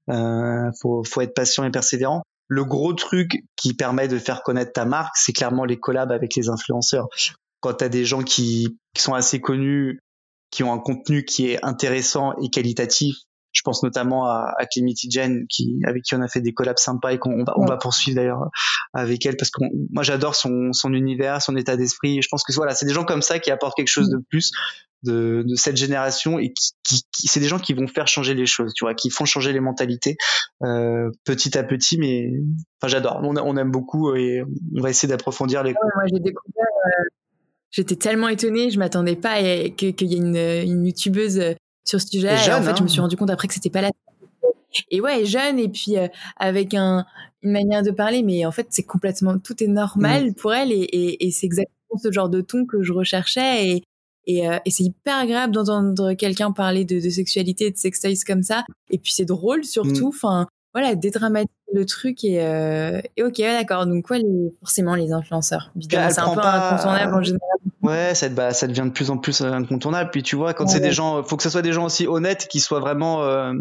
Euh, faut, faut être patient et persévérant. Le gros truc qui permet de faire connaître ta marque, c'est clairement les collabs avec les influenceurs. Quand tu as des gens qui, qui sont assez connus, qui ont un contenu qui est intéressant et qualitatif, je pense notamment à, à Clemity Jen, qui, avec qui on a fait des collabs sympas et qu'on va, on va poursuivre d'ailleurs avec elle parce que moi j'adore son, son univers, son état d'esprit. Je pense que voilà, c'est des gens comme ça qui apportent quelque chose de plus de, de cette génération et qui, qui, c'est des gens qui vont faire changer les choses, tu vois, qui font changer les mentalités euh, petit à petit. Mais enfin, j'adore. On, on, aime beaucoup et on va essayer d'approfondir les. moi, j'ai découvert. Euh, j'étais tellement étonnée, je m'attendais pas qu'il y ait une, une youtubeuse sur ce sujet. Et, en fait, je me suis hein. rendu compte après que c'était pas la et ouais, jeune et puis euh, avec un, une manière de parler, mais en fait c'est complètement tout est normal mm. pour elle et, et, et c'est exactement ce genre de ton que je recherchais et et, euh, et c'est hyper agréable d'entendre quelqu'un parler de, de, sexualité, de sextoys comme ça. Et puis c'est drôle surtout. Mm. Enfin voilà, dédramatiser le truc et, euh, et ok, d'accord. Donc quoi, les, forcément les influenceurs. c'est un peu incontournable en général. Ouais, ça, bah, ça devient de plus en plus incontournable. Puis tu vois, quand c'est des gens, faut que ce soit des gens aussi honnêtes, qui soient vraiment euh,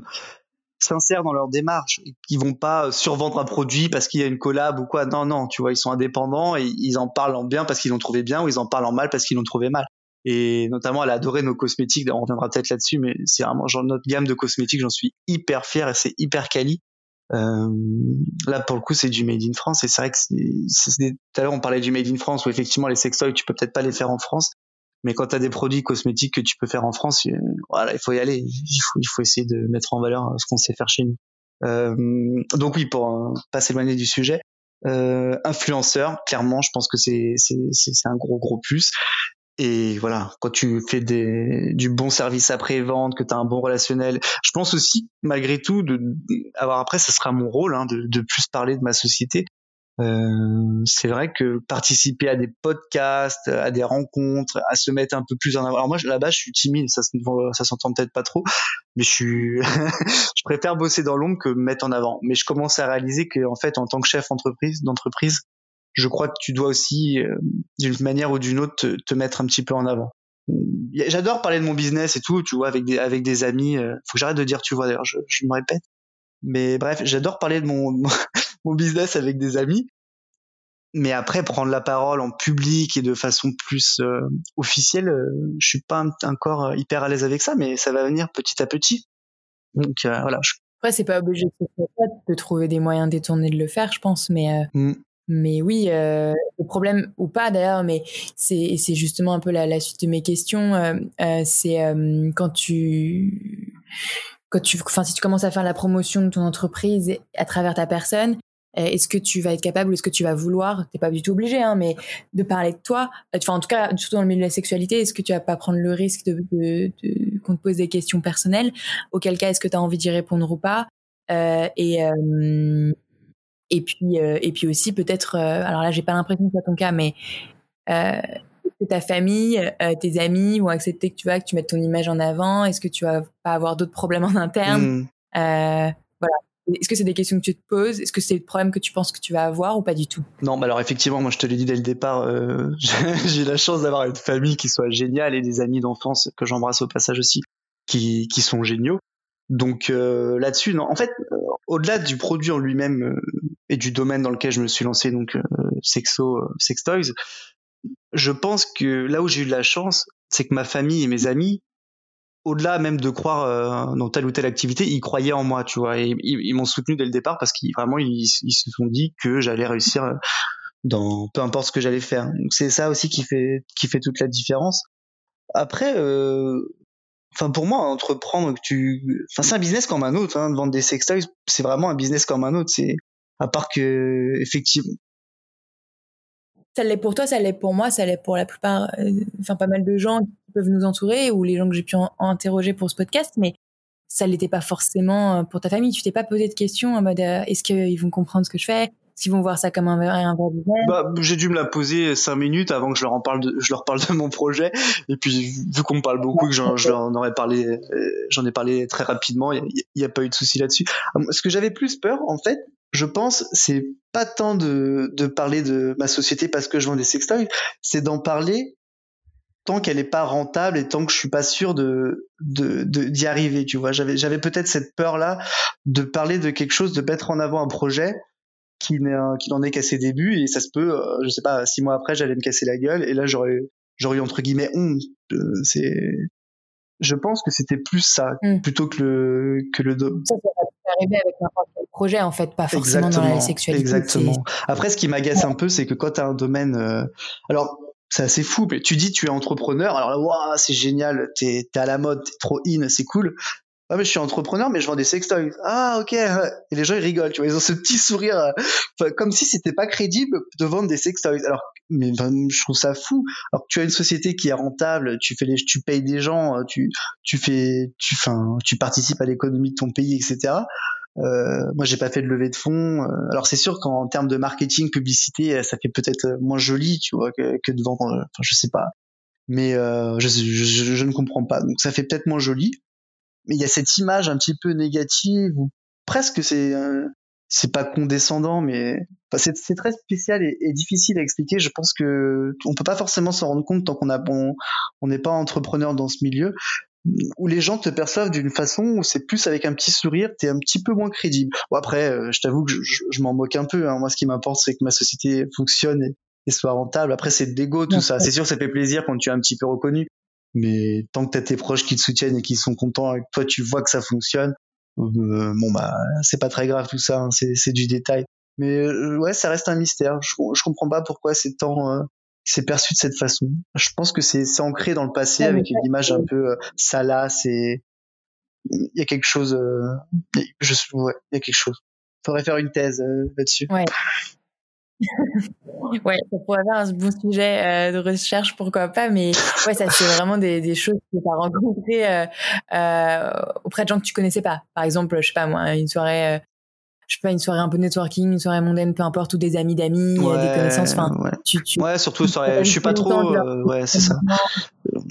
sincères dans leur démarche, qui vont pas survendre un produit parce qu'il y a une collab ou quoi. Non, non, tu vois, ils sont indépendants et ils en parlent en bien parce qu'ils l'ont trouvé bien ou ils en parlent en mal parce qu'ils l'ont trouvé mal. Et notamment, elle a adoré nos cosmétiques. On reviendra peut-être là-dessus, mais c'est vraiment genre notre gamme de cosmétiques. J'en suis hyper fier et c'est hyper quali. Euh, là, pour le coup, c'est du made in France. Et c'est vrai que tout à l'heure, on parlait du made in France où effectivement, les sextoys, tu peux peut-être pas les faire en France. Mais quand tu as des produits cosmétiques que tu peux faire en France, euh, voilà, il faut y aller. Il faut, il faut essayer de mettre en valeur ce qu'on sait faire chez nous. Euh, donc oui, pour euh, pas s'éloigner du sujet, euh, influenceur, clairement, je pense que c'est c'est c'est un gros gros plus. Et voilà, quand tu fais des, du bon service après-vente, que tu as un bon relationnel, je pense aussi, malgré tout, de, avoir après, ce sera mon rôle hein, de, de, plus parler de ma société. Euh, c'est vrai que participer à des podcasts, à des rencontres, à se mettre un peu plus en avant. Alors moi, là-bas, je suis timide, ça, ça s'entend peut-être pas trop, mais je suis, je préfère bosser dans l'ombre que me mettre en avant. Mais je commence à réaliser que, en fait, en tant que chef entreprise, d'entreprise, je crois que tu dois aussi, euh, d'une manière ou d'une autre, te, te, mettre un petit peu en avant. J'adore parler de mon business et tout, tu vois, avec des, avec des amis. Euh, faut que j'arrête de dire, tu vois, d'ailleurs, je, je me répète. Mais bref, j'adore parler de mon, mon business avec des amis. Mais après, prendre la parole en public et de façon plus euh, officielle, euh, je suis pas encore hyper à l'aise avec ça, mais ça va venir petit à petit. Donc voilà. Je... Après, c'est pas obligé de trouver des moyens détournés de le faire, je pense, mais mmh. Mais oui, euh, le problème ou pas d'ailleurs, mais c'est c'est justement un peu la, la, suite de mes questions. Euh, euh, c'est euh, quand tu quand tu enfin si tu commences à faire la promotion de ton entreprise à travers ta personne, euh, est-ce que tu vas être capable, est-ce que tu vas vouloir, t'es pas du tout obligé, hein, mais de parler de toi. Enfin en tout cas surtout dans le milieu de la sexualité, est-ce que tu vas pas prendre le risque de, de, de qu'on te pose des questions personnelles? Auquel cas est-ce que tu as envie d'y répondre ou pas? Et et puis, euh, et puis aussi peut-être, euh, alors là, j'ai pas l'impression que c'est ton cas, mais euh, que ta famille, tes amis vont accepter que tu vas que tu mettes ton image en avant? Est-ce que tu vas pas avoir d'autres problèmes en interne? Mmh. Voilà. Est-ce que c'est des questions que tu te poses? Est-ce que c'est le problème que tu penses que tu vas avoir ou pas du tout? Non, bah alors effectivement, moi je te l'ai dit dès le départ, euh, j'ai la chance d'avoir une famille qui soit géniale et des amis d'enfance que j'embrasse au passage aussi, qui, qui sont géniaux. Donc euh, là-dessus, non. En fait, euh, au-delà du produit en lui-même euh, et du domaine dans lequel je me suis lancé, donc sexo, sex toys, je pense que là où j'ai eu de la chance, c'est que ma famille et mes amis, au-delà même de croire dans telle ou telle activité, ils croyaient en moi, tu vois, et ils, m'ont soutenu dès le départ parce qu'ils vraiment ils, se sont dit que j'allais réussir dans peu importe ce que j'allais faire. Donc c'est ça aussi qui fait qui fait toute la différence. Après, euh, enfin pour moi entreprendre tu enfin c'est un business comme un autre hein, de vendre des sextoys c'est vraiment un business comme un autre c'est à part que effectivement ça l'est pour toi ça l'est pour moi ça l'est pour la plupart euh, enfin pas mal de gens qui peuvent nous entourer ou les gens que j'ai pu en, interroger pour ce podcast mais ça l'était pas forcément pour ta famille. Tu t'es pas posé de questions en mode est-ce qu'ils vont comprendre ce que je fais? S'ils vont voir ça comme un, un vrai bah, J'ai dû me la poser cinq minutes avant que je leur en parle de, je leur parle de mon projet. Et puis, vu qu'on me parle beaucoup, que j'en, aurais parlé, j'en ai parlé très rapidement, il n'y a, pas eu de souci là-dessus. Ce que j'avais plus peur, en fait, je pense, c'est pas tant de, parler de ma société parce que je vends des sextoys, c'est d'en parler tant qu'elle n'est pas rentable et tant que je suis pas sûr de d'y arriver tu vois j'avais j'avais peut-être cette peur là de parler de quelque chose de mettre en avant un projet qui n'en est qu'à ses débuts et ça se peut euh, je sais pas six mois après j'allais me casser la gueule et là j'aurais j'aurais eu entre guillemets honte c'est je pense que c'était plus ça mm. plutôt que le que le ça, ça va arriver avec n'importe quel projet en fait pas forcément dans la sexualité exactement après ce qui m'agace un peu c'est que quand tu as un domaine euh, alors c'est assez fou mais tu dis tu es entrepreneur alors là waouh c'est génial t'es es à la mode t'es trop in c'est cool ah mais je suis entrepreneur mais je vends des sextoys ah ok et les gens ils rigolent tu vois ils ont ce petit sourire comme si c'était pas crédible de vendre des sextoys alors mais je trouve ça fou alors tu as une société qui est rentable tu fais les tu payes des gens tu tu fais tu enfin tu participes à l'économie de ton pays etc euh, moi, j'ai pas fait de levée de fonds. Euh, alors, c'est sûr qu'en termes de marketing, publicité, ça fait peut-être moins joli, tu vois, que, que de vendre. Enfin, je sais pas. Mais euh, je, je, je, ne comprends pas. Donc, ça fait peut-être moins joli mais il y a cette image un petit peu négative ou presque c'est euh, c'est pas condescendant mais enfin, c'est très spécial et, et, difficile à expliquer je pense que on peut pas forcément s'en rendre compte tant qu'on a on n'est pas entrepreneur dans ce milieu où les gens te perçoivent d'une façon où c'est plus avec un petit sourire, t'es un petit peu moins crédible. Bon après, euh, je t'avoue que je, je, m'en moque un peu. Hein. Moi, ce qui m'importe, c'est que ma société fonctionne et, et soit rentable. Après, c'est de l'ego, tout ça. C'est sûr, ça fait plaisir quand tu es un petit peu reconnu mais tant que t'as tes proches qui te soutiennent et qui sont contents avec toi, tu vois que ça fonctionne. Euh, bon bah c'est pas très grave tout ça, hein, c'est du détail. Mais euh, ouais, ça reste un mystère. Je, je comprends pas pourquoi c'est tant euh, c'est perçu de cette façon. Je pense que c'est ancré dans le passé avec une image un peu euh, salace et il y a quelque chose. je ouais, il y a quelque chose. Faudrait faire une thèse là-dessus. Ouais. ouais, ça pourrait faire un bon sujet euh, de recherche, pourquoi pas, mais ouais, ça c'est vraiment des, des, choses que tu as rencontrées euh, euh, auprès de gens que tu connaissais pas. Par exemple, je sais pas moi, une soirée, je sais pas, une soirée un peu networking, une soirée mondaine, peu importe, ou des amis d'amis, ouais, des connaissances. Enfin, ouais. Tu, tu, ouais, surtout soirée. Je suis pas trop, ouais, c'est ça.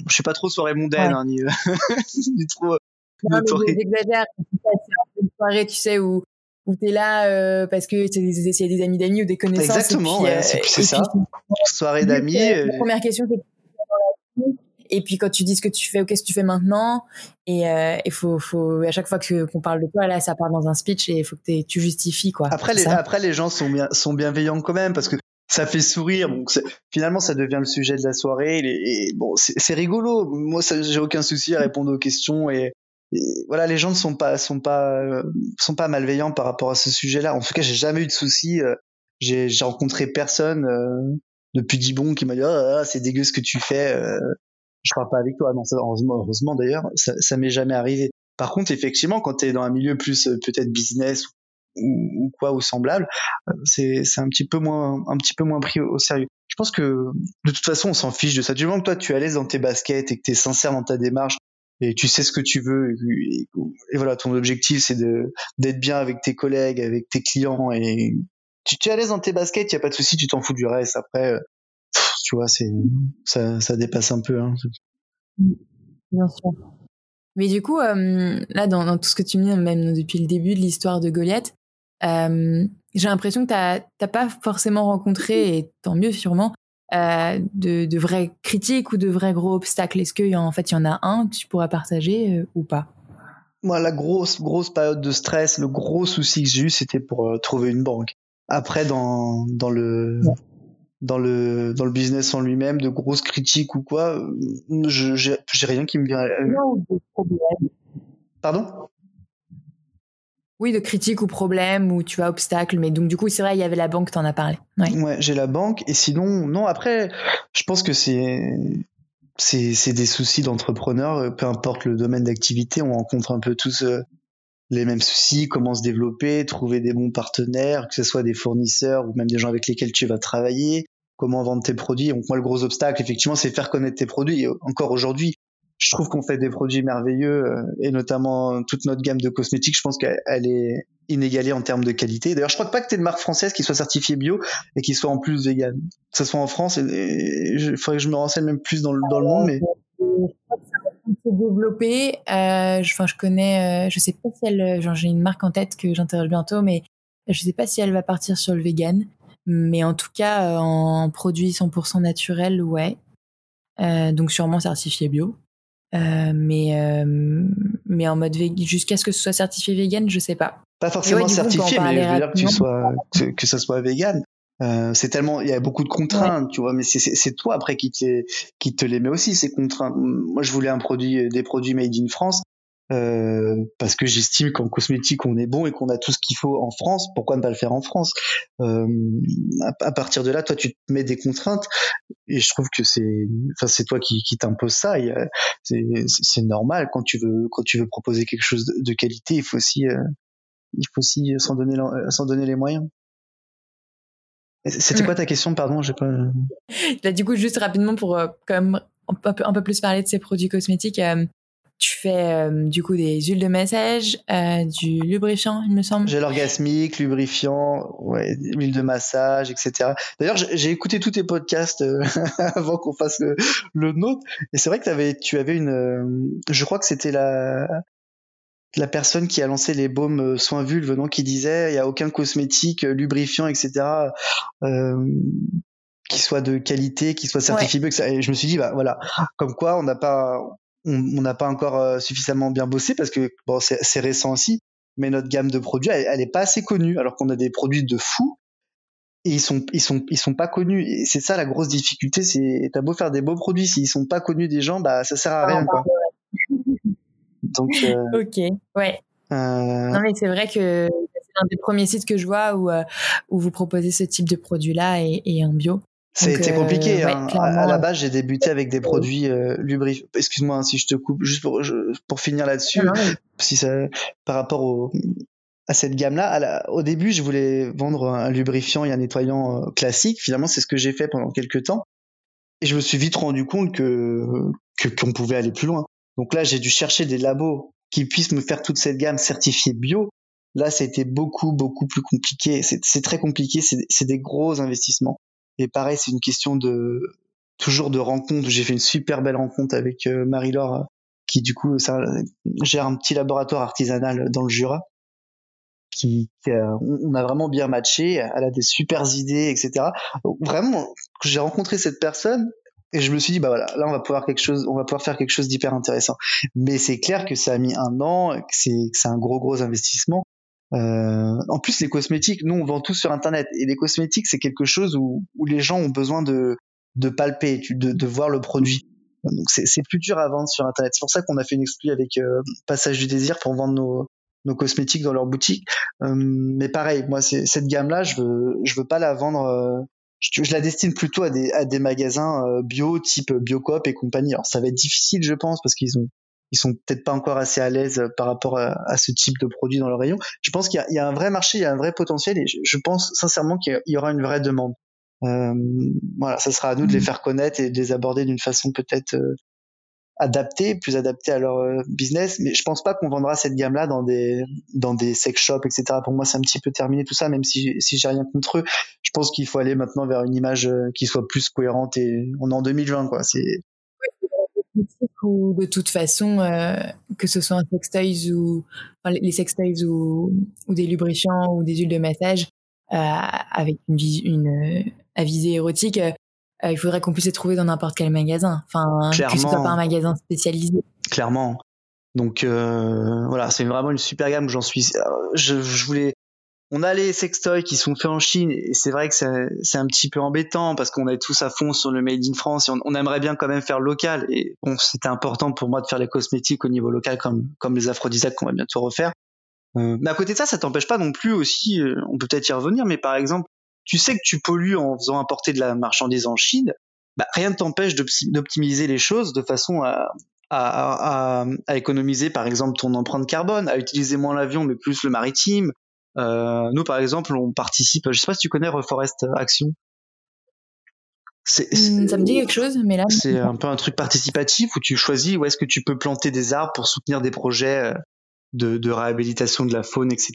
Je suis pas trop soirée mondaine, hein, ni, ni trop. Non, J'exagère. C'est une soirée, tu sais, où où tu es là euh, parce que tu essayé des amis d'amis ou des connaissances. Exactement, ouais, c'est euh, ça. Soirée d'amis. Euh, la première question, c'est et puis quand tu dis ce que tu fais ou qu'est-ce que tu fais maintenant, et il faut, faut à chaque fois que qu'on parle de toi là, ça part dans un speech et il faut que tu justifies quoi. Après les après les gens sont bien sont bienveillants quand même parce que ça fait sourire. Donc finalement ça devient le sujet de la soirée. Et, et bon c'est rigolo. Moi j'ai aucun souci à répondre aux questions et voilà, les gens ne sont pas sont pas euh, sont pas malveillants par rapport à ce sujet-là. En tout cas, j'ai jamais eu de soucis. Euh, j'ai rencontré personne euh, depuis Dibon qui m'a dit oh, c'est dégueu ce que tu fais. je parle pas avec toi. Non, heureusement, heureusement d'ailleurs, ça, ça m'est jamais arrivé. Par contre, effectivement, quand tu es dans un milieu plus peut-être business ou, ou, quoi ou semblable, c'est c'est un petit peu moins un petit peu moins pris au, sérieux. Je pense que de toute façon, on s'en fiche de ça. Du moment que toi tu es à l'aise dans tes baskets et que tu es sincère dans ta démarche et tu sais ce que tu veux et, voilà ton objectif c'est de d'être bien avec tes collègues avec tes clients et tu, es à l'aise dans tes baskets il y a pas de souci tu t'en fous du reste après tu vois c'est ça, ça dépasse un peu hein. bien sûr mais du coup euh, là dans, tout ce que tu me dis même depuis le début de l'histoire de Goliath euh, j'ai l'impression que t'as pas forcément rencontré et tant mieux sûrement euh, de, de vraies critiques ou de vrais gros obstacles Est-ce qu'il y en, fait il y en a un que tu pourras partager euh, ou pas? Moi, la grosse grosse période de stress, le gros souci que j'ai eu, c'était pour euh, trouver une banque. Après, dans dans le dans le dans le business en lui-même, de grosses critiques ou quoi, je j'ai rien qui me vient. Non, Pardon? Oui, de critiques ou problèmes ou tu vois obstacles, mais donc du coup c'est vrai il y avait la banque, t'en as parlé. Ouais, j'ai la banque et sinon non après je pense que c'est c'est des soucis d'entrepreneur, peu importe le domaine d'activité, on rencontre un peu tous euh, les mêmes soucis, comment se développer, trouver des bons partenaires, que ce soit des fournisseurs ou même des gens avec lesquels tu vas travailler, comment vendre tes produits. Donc moi le gros obstacle effectivement c'est faire connaître tes produits. encore aujourd'hui je trouve qu'on fait des produits merveilleux et notamment toute notre gamme de cosmétiques. Je pense qu'elle est inégalée en termes de qualité. D'ailleurs, je crois pas que tu aies une marque française qui soit certifiée bio et qui soit en plus vegan. Que ce soit en France, il faudrait que je me renseigne même plus dans le, dans le monde, mais se développer. Euh, je, enfin, je connais, euh, je sais pas si elle, j'ai une marque en tête que j'interroge bientôt, mais je sais pas si elle va partir sur le vegan. Mais en tout cas, euh, en produit 100% naturel, ouais. Euh, donc sûrement certifié bio. Euh, mais mais en mode jusqu'à ce que ce soit certifié vegan, je sais pas. Pas forcément certifié, mais je veux dire que tu sois que, que ça soit vegan. Euh, c'est tellement, il y a beaucoup de contraintes, tu vois, mais c'est toi après qui te, les, qui te les met aussi ces contraintes. Moi, je voulais un produit, des produits made in France, euh, parce que j'estime qu'en cosmétique on est bon et qu'on a tout ce qu'il faut en France. Pourquoi ne pas le faire en France? Euh, à, partir de là, toi, tu te mets des contraintes et je trouve que c'est, enfin, c'est toi qui, qui t'impose ça. C'est normal quand tu veux, quand tu veux proposer quelque chose de, de qualité, il faut aussi, euh, il faut aussi s'en donner, s'en donner les moyens. C'était quoi ta question, pardon J'ai pas. Là, du coup, juste rapidement pour euh, quand même un peu, un peu plus parler de ces produits cosmétiques. Euh, tu fais euh, du coup des huiles de massage, du lubrifiant, il me semble. Gel orgasmique, lubrifiant, ouais, huile de massage, etc. D'ailleurs, j'ai écouté tous tes podcasts avant qu'on fasse le, le nôtre, et c'est vrai que avais, tu avais une, je crois que c'était la la personne qui a lancé les baumes euh, soins vulve, non, qui disait il y a aucun cosmétique, euh, lubrifiant, etc. Euh, qui soit de qualité, qui soit certifié. Et je me suis dit bah voilà, comme quoi on n'a pas on n'a pas encore euh, suffisamment bien bossé parce que bon c'est récent aussi, mais notre gamme de produits elle, est pas assez connue alors qu'on a des produits de fou et ils sont ils sont ils sont pas connus et c'est ça la grosse difficulté c'est t'as beau faire des beaux produits s'ils sont pas connus des gens bah ça sert à rien quoi. Donc, euh, ok, ouais. Euh, non, mais c'est vrai que c'est un des premiers sites que je vois où, où vous proposez ce type de produit-là et, et en bio. C'était compliqué. Hein. à, la base, j'ai débuté avec des produits euh, lubrifiants. Excuse-moi hein, si je te coupe, juste pour, pour finir là-dessus. Si ça, par rapport au, à cette gamme-là, au début, je voulais vendre un lubrifiant et un nettoyant classique. Finalement, c'est ce que j'ai fait pendant quelques temps. Et je me suis vite rendu compte que qu'on pouvait aller plus loin. Donc là, j'ai dû chercher des labos qui puissent me faire toute cette gamme certifiée bio. Là, été beaucoup, beaucoup plus compliqué. C'est très compliqué, c'est des gros investissements. Et pareil, c'est une question de toujours de rencontre. J'ai fait une super belle rencontre avec euh, Marie-Laure, qui du coup ça, gère un petit laboratoire artisanal dans le Jura. Qui, on a vraiment bien matché. Elle a des super idées, etc. Vraiment, j'ai rencontré cette personne, et je me suis dit bah voilà là on va pouvoir quelque chose on va pouvoir faire quelque chose d'hyper intéressant mais c'est clair que ça a mis un an que c'est un gros gros investissement euh, en plus les cosmétiques nous on vend tout sur internet. Et les cosmétiques c'est quelque chose où, où les gens ont besoin de de palper de, de voir le produit. Donc c'est plus dur à vendre sur internet. C'est pour ça qu'on a fait une exclu avec euh, Passage du désir pour vendre nos nos cosmétiques dans leur boutique. Euh, mais pareil moi cette gamme là je veux je veux pas la vendre euh, je, la destine plutôt à des, à des magasins euh, bio type Biocoop et compagnie. Alors ça va être difficile, je pense, parce qu'ils ont ils sont peut-être pas encore assez à l'aise euh, par rapport à, ce type de produit dans leur rayon. Je pense qu'il y, y, a un vrai marché, il y a un vrai potentiel, et je, pense sincèrement qu'il y aura une vraie demande. Euh, voilà, ça sera à nous de les mmh. faire connaître et de les aborder d'une façon peut-être euh, adapté, plus adapté à leur euh, business. Mais je pense pas qu'on vendra cette gamme-là dans des dans des sex shops, etc. Pour moi, c'est un petit peu terminé tout ça, même si si j'ai rien contre eux. Je pense qu'il faut aller maintenant vers une image qui soit plus cohérente et on est en 2020, quoi. C'est ou de toute façon, euh, que ce soit un sextoys ou les sextoys ou, ou des lubrifiants ou des huiles de massage euh, avec une, une avisée érotique, euh, il faudrait qu'on puisse les trouver dans n'importe quel magasin. Enfin, Clairement. que ce soit pas un magasin spécialisé. Clairement. Donc voilà, c'est vraiment une super gamme. J'en suis. Je, je, voulais. On a les sextoys qui sont faits en Chine et c'est vrai que c'est un petit peu embêtant parce qu'on est tous à fond sur le made in France et on, aimerait bien quand même faire local. Et bon, c'était important pour moi de faire les cosmétiques au niveau local comme comme les aphrodisiaques qu'on va bientôt refaire. Euh, mais à côté de ça, ça t'empêche pas non plus aussi. Euh, on peut peut-être y revenir, mais par exemple, tu sais que tu pollues en faisant importer de la marchandise en Chine, bah, rien ne t'empêche d'optimiser les choses de façon à, à, à, à, économiser par exemple ton empreinte carbone, à utiliser moins l'avion mais plus le maritime. Euh, nous par exemple, on participe, je sais pas si tu connais Reforest Action. Hmm, ça me dit quelque chose, mais là. C'est un peu un truc participatif où tu choisis où est-ce que tu peux planter des arbres pour soutenir des projets de, de, réhabilitation de la faune, etc.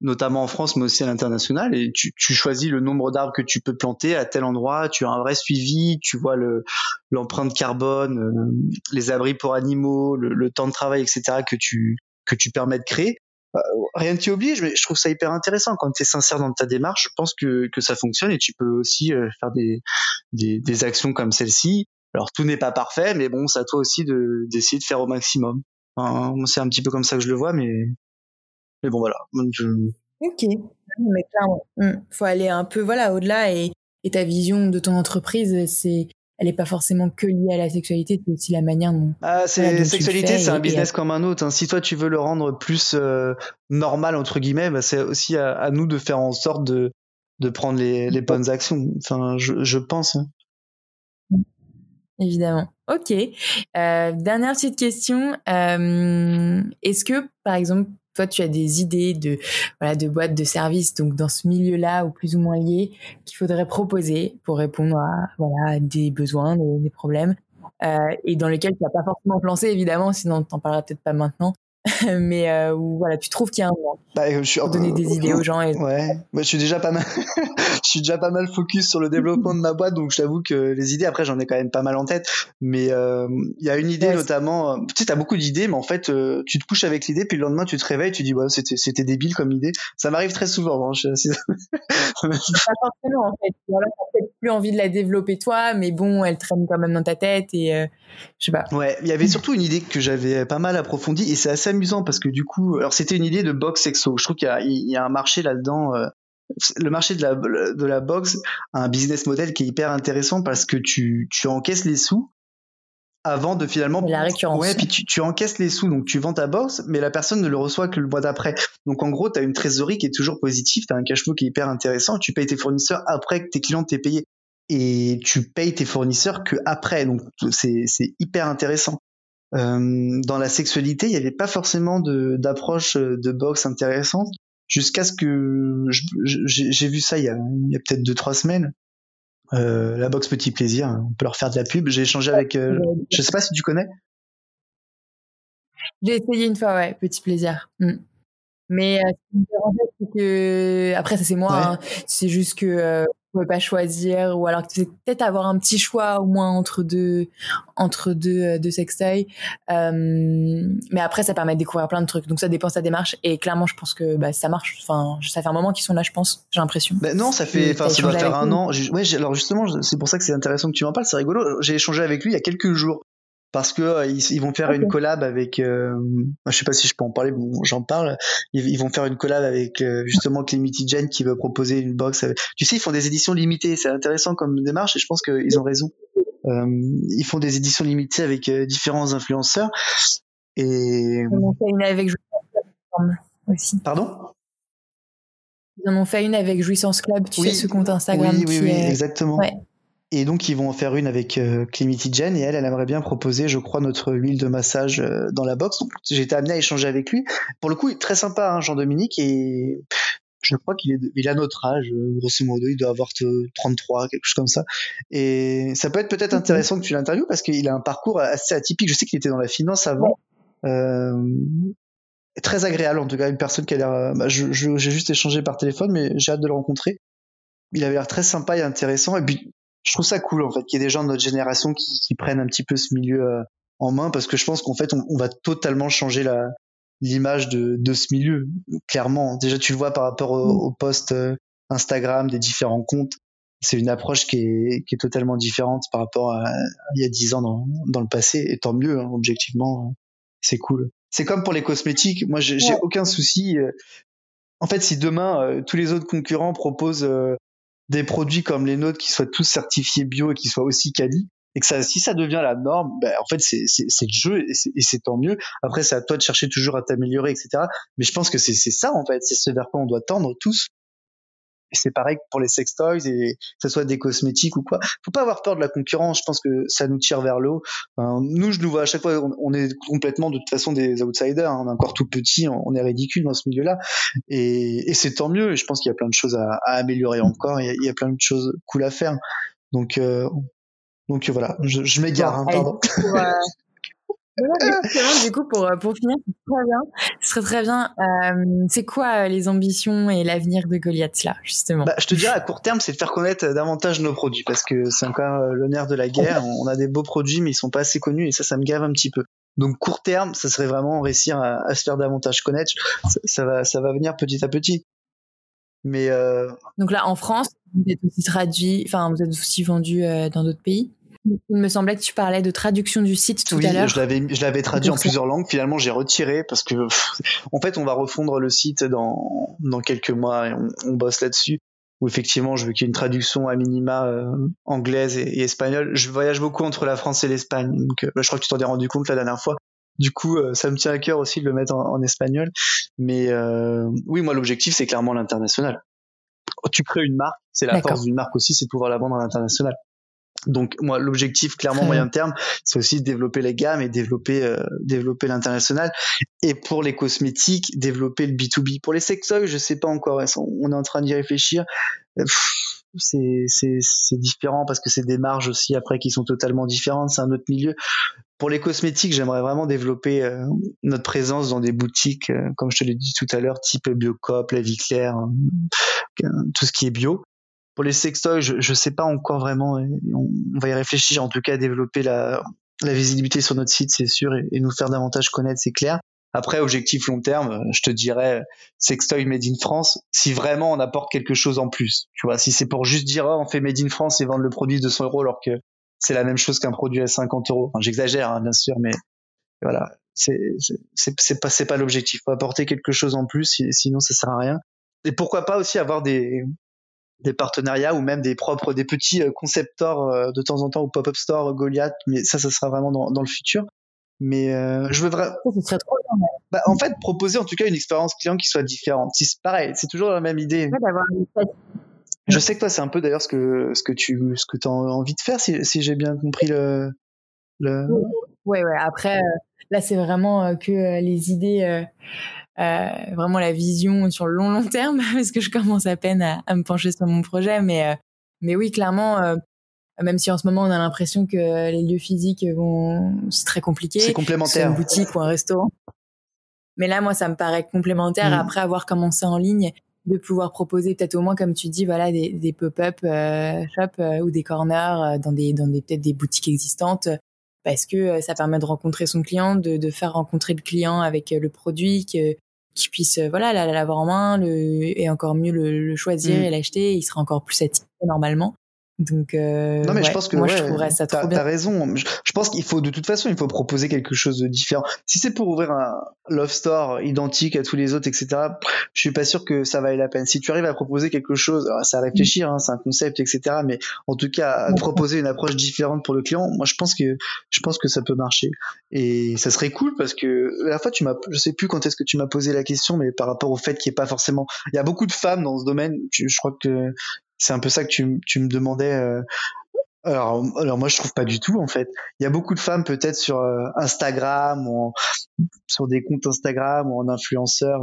Notamment en France, mais aussi à l'international. Et tu, tu, choisis le nombre d'arbres que tu peux planter à tel endroit. Tu as un vrai suivi. Tu vois le l'empreinte carbone, euh, les abris pour animaux, le, le, temps de travail, etc. que tu que tu permets de créer. Euh, rien ne t'y oblige, mais je trouve ça hyper intéressant. Quand tu es sincère dans ta démarche, je pense que, que ça fonctionne et tu peux aussi euh, faire des, des, actions comme celle-ci. Alors tout n'est pas parfait, mais bon, c'est à toi aussi d'essayer de faire au maximum c'est un petit peu comme ça que je le vois, mais, mais bon, voilà. Ok. Mais clairement, hmm. faut aller un peu voilà au-delà et, et, ta vision de ton entreprise, c'est elle n'est pas forcément que liée à la sexualité, c'est aussi la manière dont. Ah, c'est sexualité, c'est un business comme un autre. Hein. Si toi tu veux le rendre plus euh, normal entre guillemets, bah, c'est aussi à, nous de faire en sorte de de prendre les, les bonnes actions. Enfin, je, je pense. Hein. Évidemment. Ok. Euh, dernière petite question. Euh, Est-ce que, par exemple, toi, tu as des idées de voilà de boîtes de services, donc dans ce milieu-là ou plus ou moins liés, qu'il faudrait proposer pour répondre à voilà des besoins, des, problèmes, euh, et dans lesquels tu n'as pas forcément lancé, évidemment, sinon t'en parleras peut-être pas maintenant. mais euh, où voilà, tu trouves qu'il y a un manque bah, je suis, pour donner des idées aux gens. Et... Ouais, moi je suis déjà pas mal, je suis déjà pas mal focus sur le développement de ma boîte, donc je t'avoue que les idées, après j'en ai quand même pas mal en tête, mais euh, il y a une idée notamment, euh, tu sais, t'as beaucoup d'idées, mais en fait euh, tu te couches avec l'idée, puis le lendemain tu te réveilles, tu dis ouais c'était c'était débile comme idée. Ça m'arrive très souvent. Hein, je suis pas forcément en fait. Voilà, t'as peut-être plus envie de la développer toi, mais bon, elle traîne quand même dans ta tête et euh, je sais pas. Ouais, il y avait surtout une idée que j'avais pas mal approfondie et c'est assez amusant parce que du coup, alors c'était une idée de box sexo. Je trouve qu'il y, y, a un marché là-dedans. Euh, le marché de la, de la box a un business model qui est hyper intéressant parce que tu, tu encaisses les sous avant de finalement la récurrence. Ouais, puis tu, tu, encaisses les sous, donc tu vends ta box, mais la personne ne le reçoit que le mois d'après. Donc en gros, tu as une trésorerie qui est toujours positive, tu as un cash flow qui est hyper intéressant, tu payes tes fournisseurs après que tes clients t'aient payé et tu payes tes fournisseurs que après. Donc c'est hyper intéressant. Euh, dans la sexualité, il n'y avait pas forcément d'approche de, de box intéressante jusqu'à ce que j'ai vu ça il y a, a peut-être deux trois semaines. Euh, la box Petit Plaisir, on peut leur faire de la pub. J'ai échangé avec, euh, je sais pas si tu connais. J'ai essayé une fois, ouais, Petit Plaisir. Mm. Mais euh, ce qui me dérangeait, c'est que après ça c'est moi, hein. c'est juste que pouvez pas choisir ou alors que tu peut-être avoir un petit choix au moins entre deux entre deux euh, deux sextoys. Euh, mais après ça permet de découvrir plein de trucs. Donc ça dépend de sa démarche. Et clairement je pense que bah, ça marche. Enfin ça fait un moment qu'ils sont là je pense j'ai l'impression. Ben non ça fait enfin ça doit faire un an. Ouais alors justement c'est pour ça que c'est intéressant que tu m'en parles. C'est rigolo. J'ai échangé avec lui il y a quelques jours parce que euh, ils, vont faire une collab avec euh, je sais pas si je peux en parler bon j'en parle. Ils, vont faire une collab avec euh, justement Clemity Gen qui veut proposer une box tu sais ils font des éditions limitées c'est intéressant comme démarche et je pense qu'ils ont raison. Euh, ils font des éditions limitées avec différents influenceurs et ils en ont fait une avec aussi. Pardon? Ils en ont fait une avec Jouissance Club tu sais ce compte Instagram oui oui, oui exactement. Ouais. Et donc, ils vont en faire une avec euh, Jen et elle, elle aimerait bien proposer, je crois, notre huile de massage euh, dans la box. Donc, j'ai été amené à échanger avec lui. Pour le coup, très sympa, hein, Jean-Dominique, et je crois qu'il est, il a notre âge, euh, grosso modo, il doit avoir 33, quelque chose comme ça. Et ça peut être peut-être intéressant que tu l'interviewes parce qu'il a un parcours assez atypique. Je sais qu'il était dans la finance avant. Euh, très agréable, en tout cas, une personne qui a l'air. Bah, j'ai juste échangé par téléphone, mais j'ai hâte de le rencontrer. Il avait l'air très sympa et intéressant. Et puis, je trouve ça cool en fait qu'il y ait des gens de notre génération qui, qui prennent un petit peu ce milieu euh, en main parce que je pense qu'en fait on, on, va totalement changer la l'image de, de ce milieu clairement. Déjà tu le vois par rapport au, mm. au post euh, Instagram des différents comptes. C'est une approche qui est, qui est totalement différente par rapport à, il y a dix ans dans, dans le passé et tant mieux hein, objectivement c'est cool. C'est comme pour les cosmétiques. Moi j'ai aucun souci euh, en fait si demain tous les autres concurrents proposent des produits comme les nôtres qui soient tous certifiés bio et qui soient aussi quali et que ça, si ça devient la norme, ben, en fait, c'est, c'est, le jeu et c'est, tant mieux. Après, c'est à toi de chercher toujours à t'améliorer, etc. Mais je pense que c'est, c'est ça, en fait. C'est ce vers quoi on doit tendre tous c'est pareil pour les sex toys et que ce soit des cosmétiques ou quoi. Faut pas avoir peur de la concurrence. Je pense que ça nous tire vers le haut. nous, je nous vois à chaque fois, on, est complètement de toute façon des outsiders. Hein. On est encore tout petit, on, est ridicule dans ce milieu-là. Et, et c'est tant mieux. Et je pense qu'il y a plein de choses à, à améliorer encore. Il y, a, il y, a, plein de choses cool à faire. Donc, donc voilà, je, je m'égare, hein, du coup, pour, pour finir, très bien. Ce serait très bien. Euh, c'est quoi les ambitions et l'avenir de Goliath, là, justement? Bah, Je te dirais, à court terme, c'est de faire connaître davantage nos produits, parce que c'est encore le nerf de la guerre. On a des beaux produits, mais ils sont pas assez connus, et ça, ça me gave un petit peu. Donc, court terme, ça serait vraiment réussir à, à se faire davantage connaître. Ça, ça, va, ça va venir petit à petit. Mais euh... Donc là, en France, vous êtes aussi traduit, enfin, vous êtes aussi vendu euh, dans d'autres pays? Il me semblait que tu parlais de traduction du site tout à l'heure. je l'avais, je l'avais traduit en plusieurs langues. Finalement, j'ai retiré parce que, en fait, on va refondre le site dans, dans quelques mois et on, on bosse là-dessus. Où effectivement, je veux qu'il y ait une traduction à minima euh, anglaise et, et, espagnole. Je voyage beaucoup entre la France et l'Espagne, donc euh, je crois que tu t'en es rendu compte la dernière fois. Du coup, euh, ça me tient à cœur aussi de le mettre en, en espagnol. Mais oui, moi, l'objectif, c'est clairement l'international. Tu crées une marque, c'est la force d'une marque aussi, c'est de pouvoir la vendre à l'international. Donc moi, l'objectif clairement moyen terme, c'est aussi de développer les gammes et développer euh, développer l'international. Et pour les cosmétiques, développer le B2B. Pour les sextoys, je sais pas encore. On est en train d'y réfléchir? C'est c'est c'est différent parce que c'est des marges aussi après qui sont totalement différentes. C'est un autre milieu. Pour les cosmétiques, j'aimerais vraiment développer euh, notre présence dans des boutiques, euh, comme je te l'ai dit tout à l'heure, type Biocop, La Vie Claire, tout ce qui est bio pour les sextoys, je, je sais pas encore vraiment. On, va y réfléchir. En tout cas, développer la, la visibilité sur notre site, c'est sûr, et, nous faire davantage connaître, c'est clair. Après, objectif long terme, je te dirais sextoy made in France. Si vraiment on apporte quelque chose en plus, tu vois, si c'est pour juste dire oh, on fait made in France et vendre le produit de 200 euros alors que c'est la même chose qu'un produit à 50 euros. Enfin, j'exagère hein, bien sûr, mais voilà, c'est pas pas l'objectif. Faut apporter quelque chose en plus, sinon ça sert à rien. Et pourquoi pas aussi avoir des des partenariats ou même des propres, des petits euh, concept stores euh, de temps en temps ou pop-up store Goliath, mais ça, ça sera vraiment dans, dans le futur. Mais euh, je veux vraiment. Bah, en fait, proposer en tout cas une expérience client qui soit différente. Si c'est pareil, c'est toujours la même idée. je sais que toi, c'est un peu d'ailleurs ce que ce que tu ce que as envie de faire, si, si j'ai bien compris le. le... Ouais, ouais. Après, là, c'est vraiment que les idées euh, vraiment la vision sur le long long terme parce que je commence à peine à, à me pencher sur mon projet mais euh, mais oui clairement euh, même si en ce moment on a l'impression que les lieux physiques vont c'est très compliqué c'est complémentaire. une boutique ou un restaurant. Mais là moi ça me paraît complémentaire. Mmh. après avoir commencé en ligne de pouvoir proposer peut-être au moins comme tu dis voilà des, des pop-up euh, shop ou des corners dans des dans des peut-être des boutiques existantes parce que ça permet de rencontrer son client, de, de faire rencontrer le client avec le produit, que qu'il puisse euh, voilà l'avoir en main le, et encore mieux le, le choisir mm. et l'acheter il sera encore plus satisfait normalement donc, euh, non mais je pense que moi je trouverais ça trop bien. T'as raison. Je, je pense qu'il faut de toute façon il faut proposer quelque chose de différent. Si c'est pour ouvrir un love store identique à tous les autres, etc. Je suis pas sûr que ça vaille la peine. Si tu arrives à proposer quelque chose, ça à réfléchir, hein, c'est un concept, etc. Mais en tout cas à proposer une approche différente pour le client, moi je pense que je pense que ça peut marcher. Et ça serait cool parce que la fois tu m'as, je sais plus quand est-ce que tu m'as posé la question, mais par rapport au fait qu'il n'y ait pas forcément, il y a beaucoup de femmes dans ce domaine. Je, je crois que c'est un peu ça que tu, tu me demandais. Euh, alors, alors moi je trouve pas du tout en fait. Il y a beaucoup de femmes peut-être sur euh, Instagram ou sur des comptes Instagram ou en influenceur.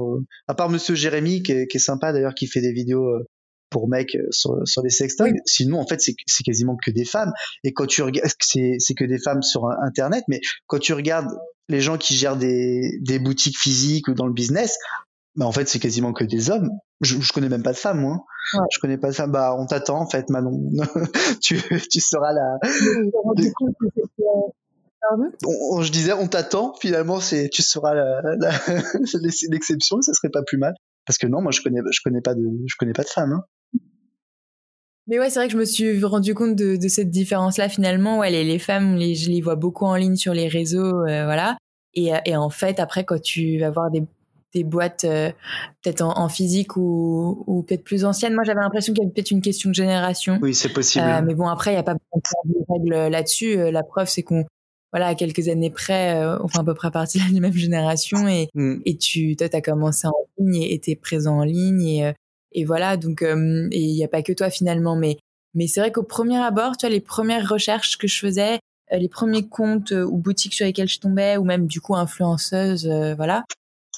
à part Monsieur Jérémy qui est, qui est sympa d'ailleurs, qui fait des vidéos euh, pour mecs sur, sur les sextoys. Sinon en fait c'est, quasiment que des femmes. Et quand tu regardes, c'est, c'est que des femmes sur Internet. Mais quand tu regardes les gens qui gèrent des, des boutiques physiques ou dans le business, bah en fait c'est quasiment que des hommes. Je, je connais même pas de femmes moi. Ouais. Je connais pas de femmes. Bah on t'attend en fait Manon. tu tu seras la. on, je disais on t'attend finalement c'est tu seras la, la l'exception ça serait pas plus mal parce que non moi je connais je connais pas de je connais pas de femmes. Hein. Mais ouais, c'est vrai que je me suis rendu compte de, de cette différence-là finalement. Ouais, les, les femmes, les, je les vois beaucoup en ligne sur les réseaux, euh, voilà. Et, et en fait, après, quand tu vas voir des des boîtes euh, peut-être en, en, physique ou, ou peut-être plus anciennes. Moi, j'avais l'impression qu'il y avait peut-être une question de génération. Oui, c'est possible. Euh, mais bon, après, il n'y a pas de règles là-dessus. Euh, la preuve, c'est qu'on, voilà, à quelques années près, euh, on fait à peu près partie de la même génération et, mm. et tu, toi, as commencé en ligne et t'es présent en ligne et, et voilà. Donc, il n'y a pas que toi finalement, mais, mais c'est vrai qu'au premier abord, tu vois, les premières recherches que je faisais, les premiers comptes ou boutiques sur lesquels je tombais ou même du coup influenceuse, voilà,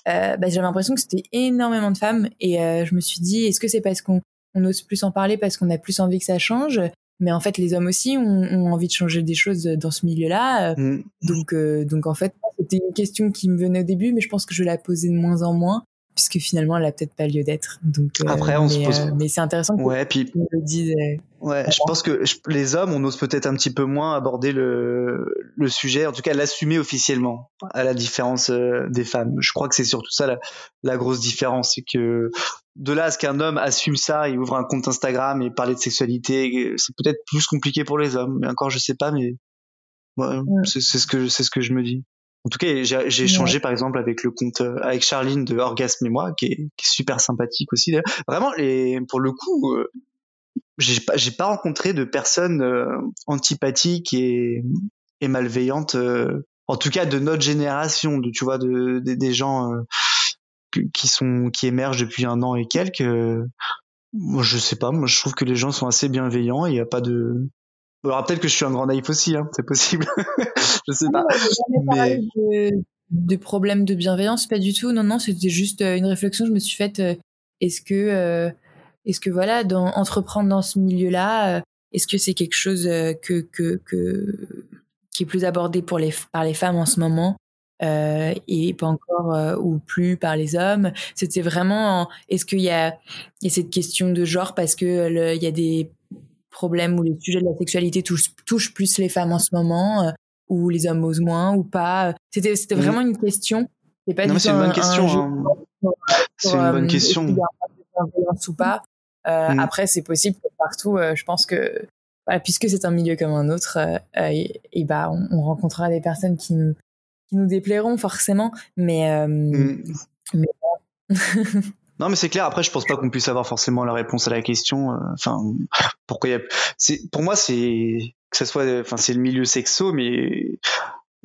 bah, j'avais l'impression que c'était énormément de femmes et euh, je me suis dit est-ce que c'est parce qu'on on ose plus en parler parce qu'on a plus envie que ça change? Mais en fait les hommes aussi ont, envie de changer des choses dans ce milieu-là. Mm. Donc donc en fait c'était une question qui me venait au début, mais je pense que je la posais de moins en moins puisque finalement elle a peut-être pas lieu d'être. Donc euh, après on se pose. Euh, mais c'est intéressant que ouais, puis... le. Euh, je pense que les hommes, on ose peut-être un petit peu moins aborder le le sujet, en tout cas l'assumer officiellement, à la différence des femmes. Je crois que c'est surtout ça la, la grosse différence, c'est que de là à ce qu'un homme assume ça, il ouvre un compte Instagram et parler de sexualité, c'est peut-être plus compliqué pour les hommes. Mais encore, je sais pas, mais ouais, c'est ce que c'est ce que je me dis. En tout cas, j'ai échangé par exemple avec le compte euh, avec Charline de Orgasme et moi, qui est, super sympathique aussi. Vraiment, les, pour le coup, euh, j'ai pas, j'ai pas rencontré de personnes euh, antipathiques et, et malveillantes. en tout cas, de notre génération, de tu vois, de, des gens qui sont qui émergent depuis un an et quelques. moi, je sais pas. Moi, je trouve que les gens sont assez bienveillants. Il n'y a pas de alors peut-être que je suis un grand naïf aussi, hein, c'est possible. je sais pas. Mais... De, problèmes de bienveillance, pas du tout. Non, non, c'était juste euh, une réflexion. Je me suis faite. Euh, est-ce que, euh, est-ce que voilà, dans, entreprendre dans ce milieu-là, est-ce que c'est quelque chose que, que, que qui est plus abordé pour les par les femmes en ce moment et pas encore ou plus par les hommes? C'était vraiment, est-ce qu'il y a, y a cette question de genre parce que il y a des problème où les sujets de la sexualité touchent, plus les femmes en ce moment, euh, ou les hommes osent moins ou pas. C'était c'était vraiment une question. C'est pas non, c'est une bonne question. Hein. C'est une bonne question. ou pas. Euh, mm. Après, c'est possible que partout. Euh, je pense que puisque c'est un milieu comme un autre, et, bah, on, rencontrera des personnes qui nous qui nous déplairont forcément, mais, mm. mais Non, mais c'est clair. Après, je pense pas qu'on puisse avoir forcément la réponse à la question. Euh, enfin, pourquoi il y a... c'est pour moi, c'est que ça soit, enfin, c'est le milieu sexo, mais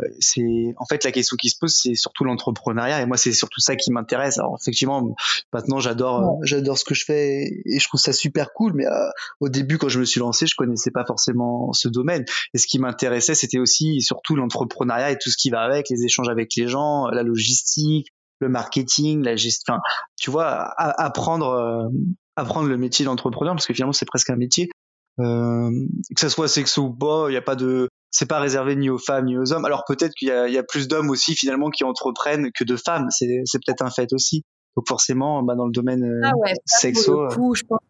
euh, c'est en fait la question qui se pose, c'est surtout l'entrepreneuriat. Et moi, c'est surtout ça qui m'intéresse. Alors, effectivement, maintenant, j'adore, j'adore ce que je fais et je trouve ça super cool. Mais euh, au début, quand je me suis lancé, je connaissais pas forcément ce domaine. Et ce qui m'intéressait, c'était aussi surtout l'entrepreneuriat et tout ce qui va avec, les échanges avec les gens, la logistique, le marketing, la gestion, enfin, tu vois, apprendre, euh, apprendre le métier d'entrepreneur parce que finalement c'est presque un métier. Euh, que ça soit sexo ou pas, il y a pas de, c'est pas réservé ni aux femmes ni aux hommes. Alors peut-être qu'il y a, y a plus d'hommes aussi finalement qui entreprennent que de femmes. C'est, c'est peut-être un fait aussi. Donc forcément, bah, dans le domaine euh, ah ouais, sexo. Pour le coup, je pense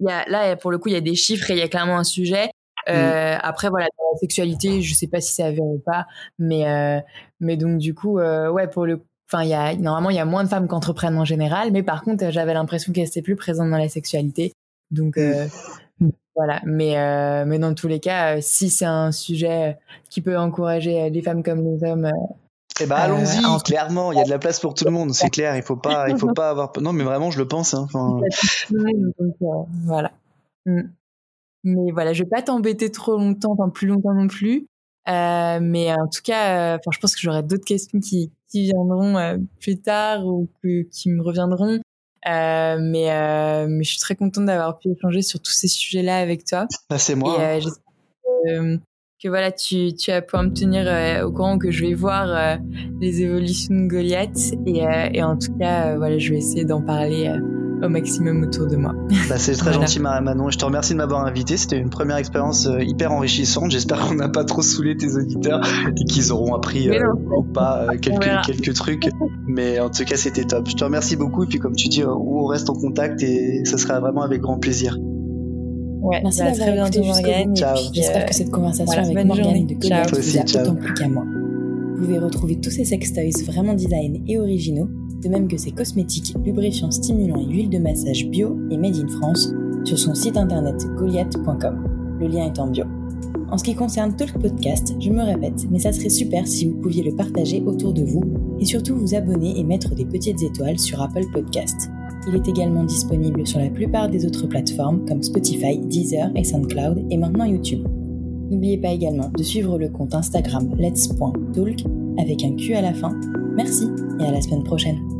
y a, là pour le coup il y a des chiffres et il y a clairement un sujet. Euh, mm. Après voilà, dans la sexualité, je sais pas si c'est avéré ou pas, mais mais donc du coup, ouais pour le Enfin, il y a normalement il y a moins de femmes qui entreprennent en général, mais par contre j'avais l'impression qu'elles étaient plus présentes dans la sexualité. Donc euh, voilà. Mais euh, mais dans tous les cas, euh, si c'est un sujet qui peut encourager les femmes comme les hommes. Eh ben allons-y, clairement, il y a de la place pour tout le monde, c'est clair. Il faut pas, il faut pas avoir. Non, mais vraiment, je le pense. Hein, voilà. Mm. Mais voilà, je vais pas t'embêter trop longtemps, enfin plus longtemps non plus. Euh, mais en tout cas, euh, je pense que j'aurai d'autres questions qui, qui viendront euh, plus tard ou qui me reviendront. Euh, mais, mais je suis très contente d'avoir pu échanger sur tous ces sujets-là avec toi. Ah, c'est moi. Et j'espère que, que, voilà, tu, tu vas pouvoir me tenir au courant que je vais voir les évolutions de Goliath. Et, et en tout cas, voilà, je vais essayer d'en parler au maximum autour de moi. Bah, c'est très gentil Manon. Je te remercie de m'avoir invité. C'était une première expérience euh, hyper enrichissante. J'espère qu'on n'a pas trop saoulé tes auditeurs et qu'ils auront appris euh, ou pas euh, quelques, quelques trucs. Mais en tout cas, c'était top. Je te remercie beaucoup. Et puis, comme tu dis, on reste en contact et ce sera vraiment avec grand plaisir. Ouais, Merci bah, d'avoir écouté Morgane. J'espère que cette conversation avec Morgane de Goliath vous a autant plu qu'à moi. Vous pouvez retrouver tous ces sextoys vraiment design et originaux de même que ses cosmétiques, lubrifiants stimulants et huiles de massage bio et made in France sur son site internet goliath.com. Le lien est en bio. En ce qui concerne Talk Podcast, je me répète, mais ça serait super si vous pouviez le partager autour de vous et surtout vous abonner et mettre des petites étoiles sur Apple Podcast. Il est également disponible sur la plupart des autres plateformes comme Spotify, Deezer et SoundCloud et maintenant YouTube. N'oubliez pas également de suivre le compte Instagram let's.talk avec un Q à la fin. Merci et à la semaine prochaine.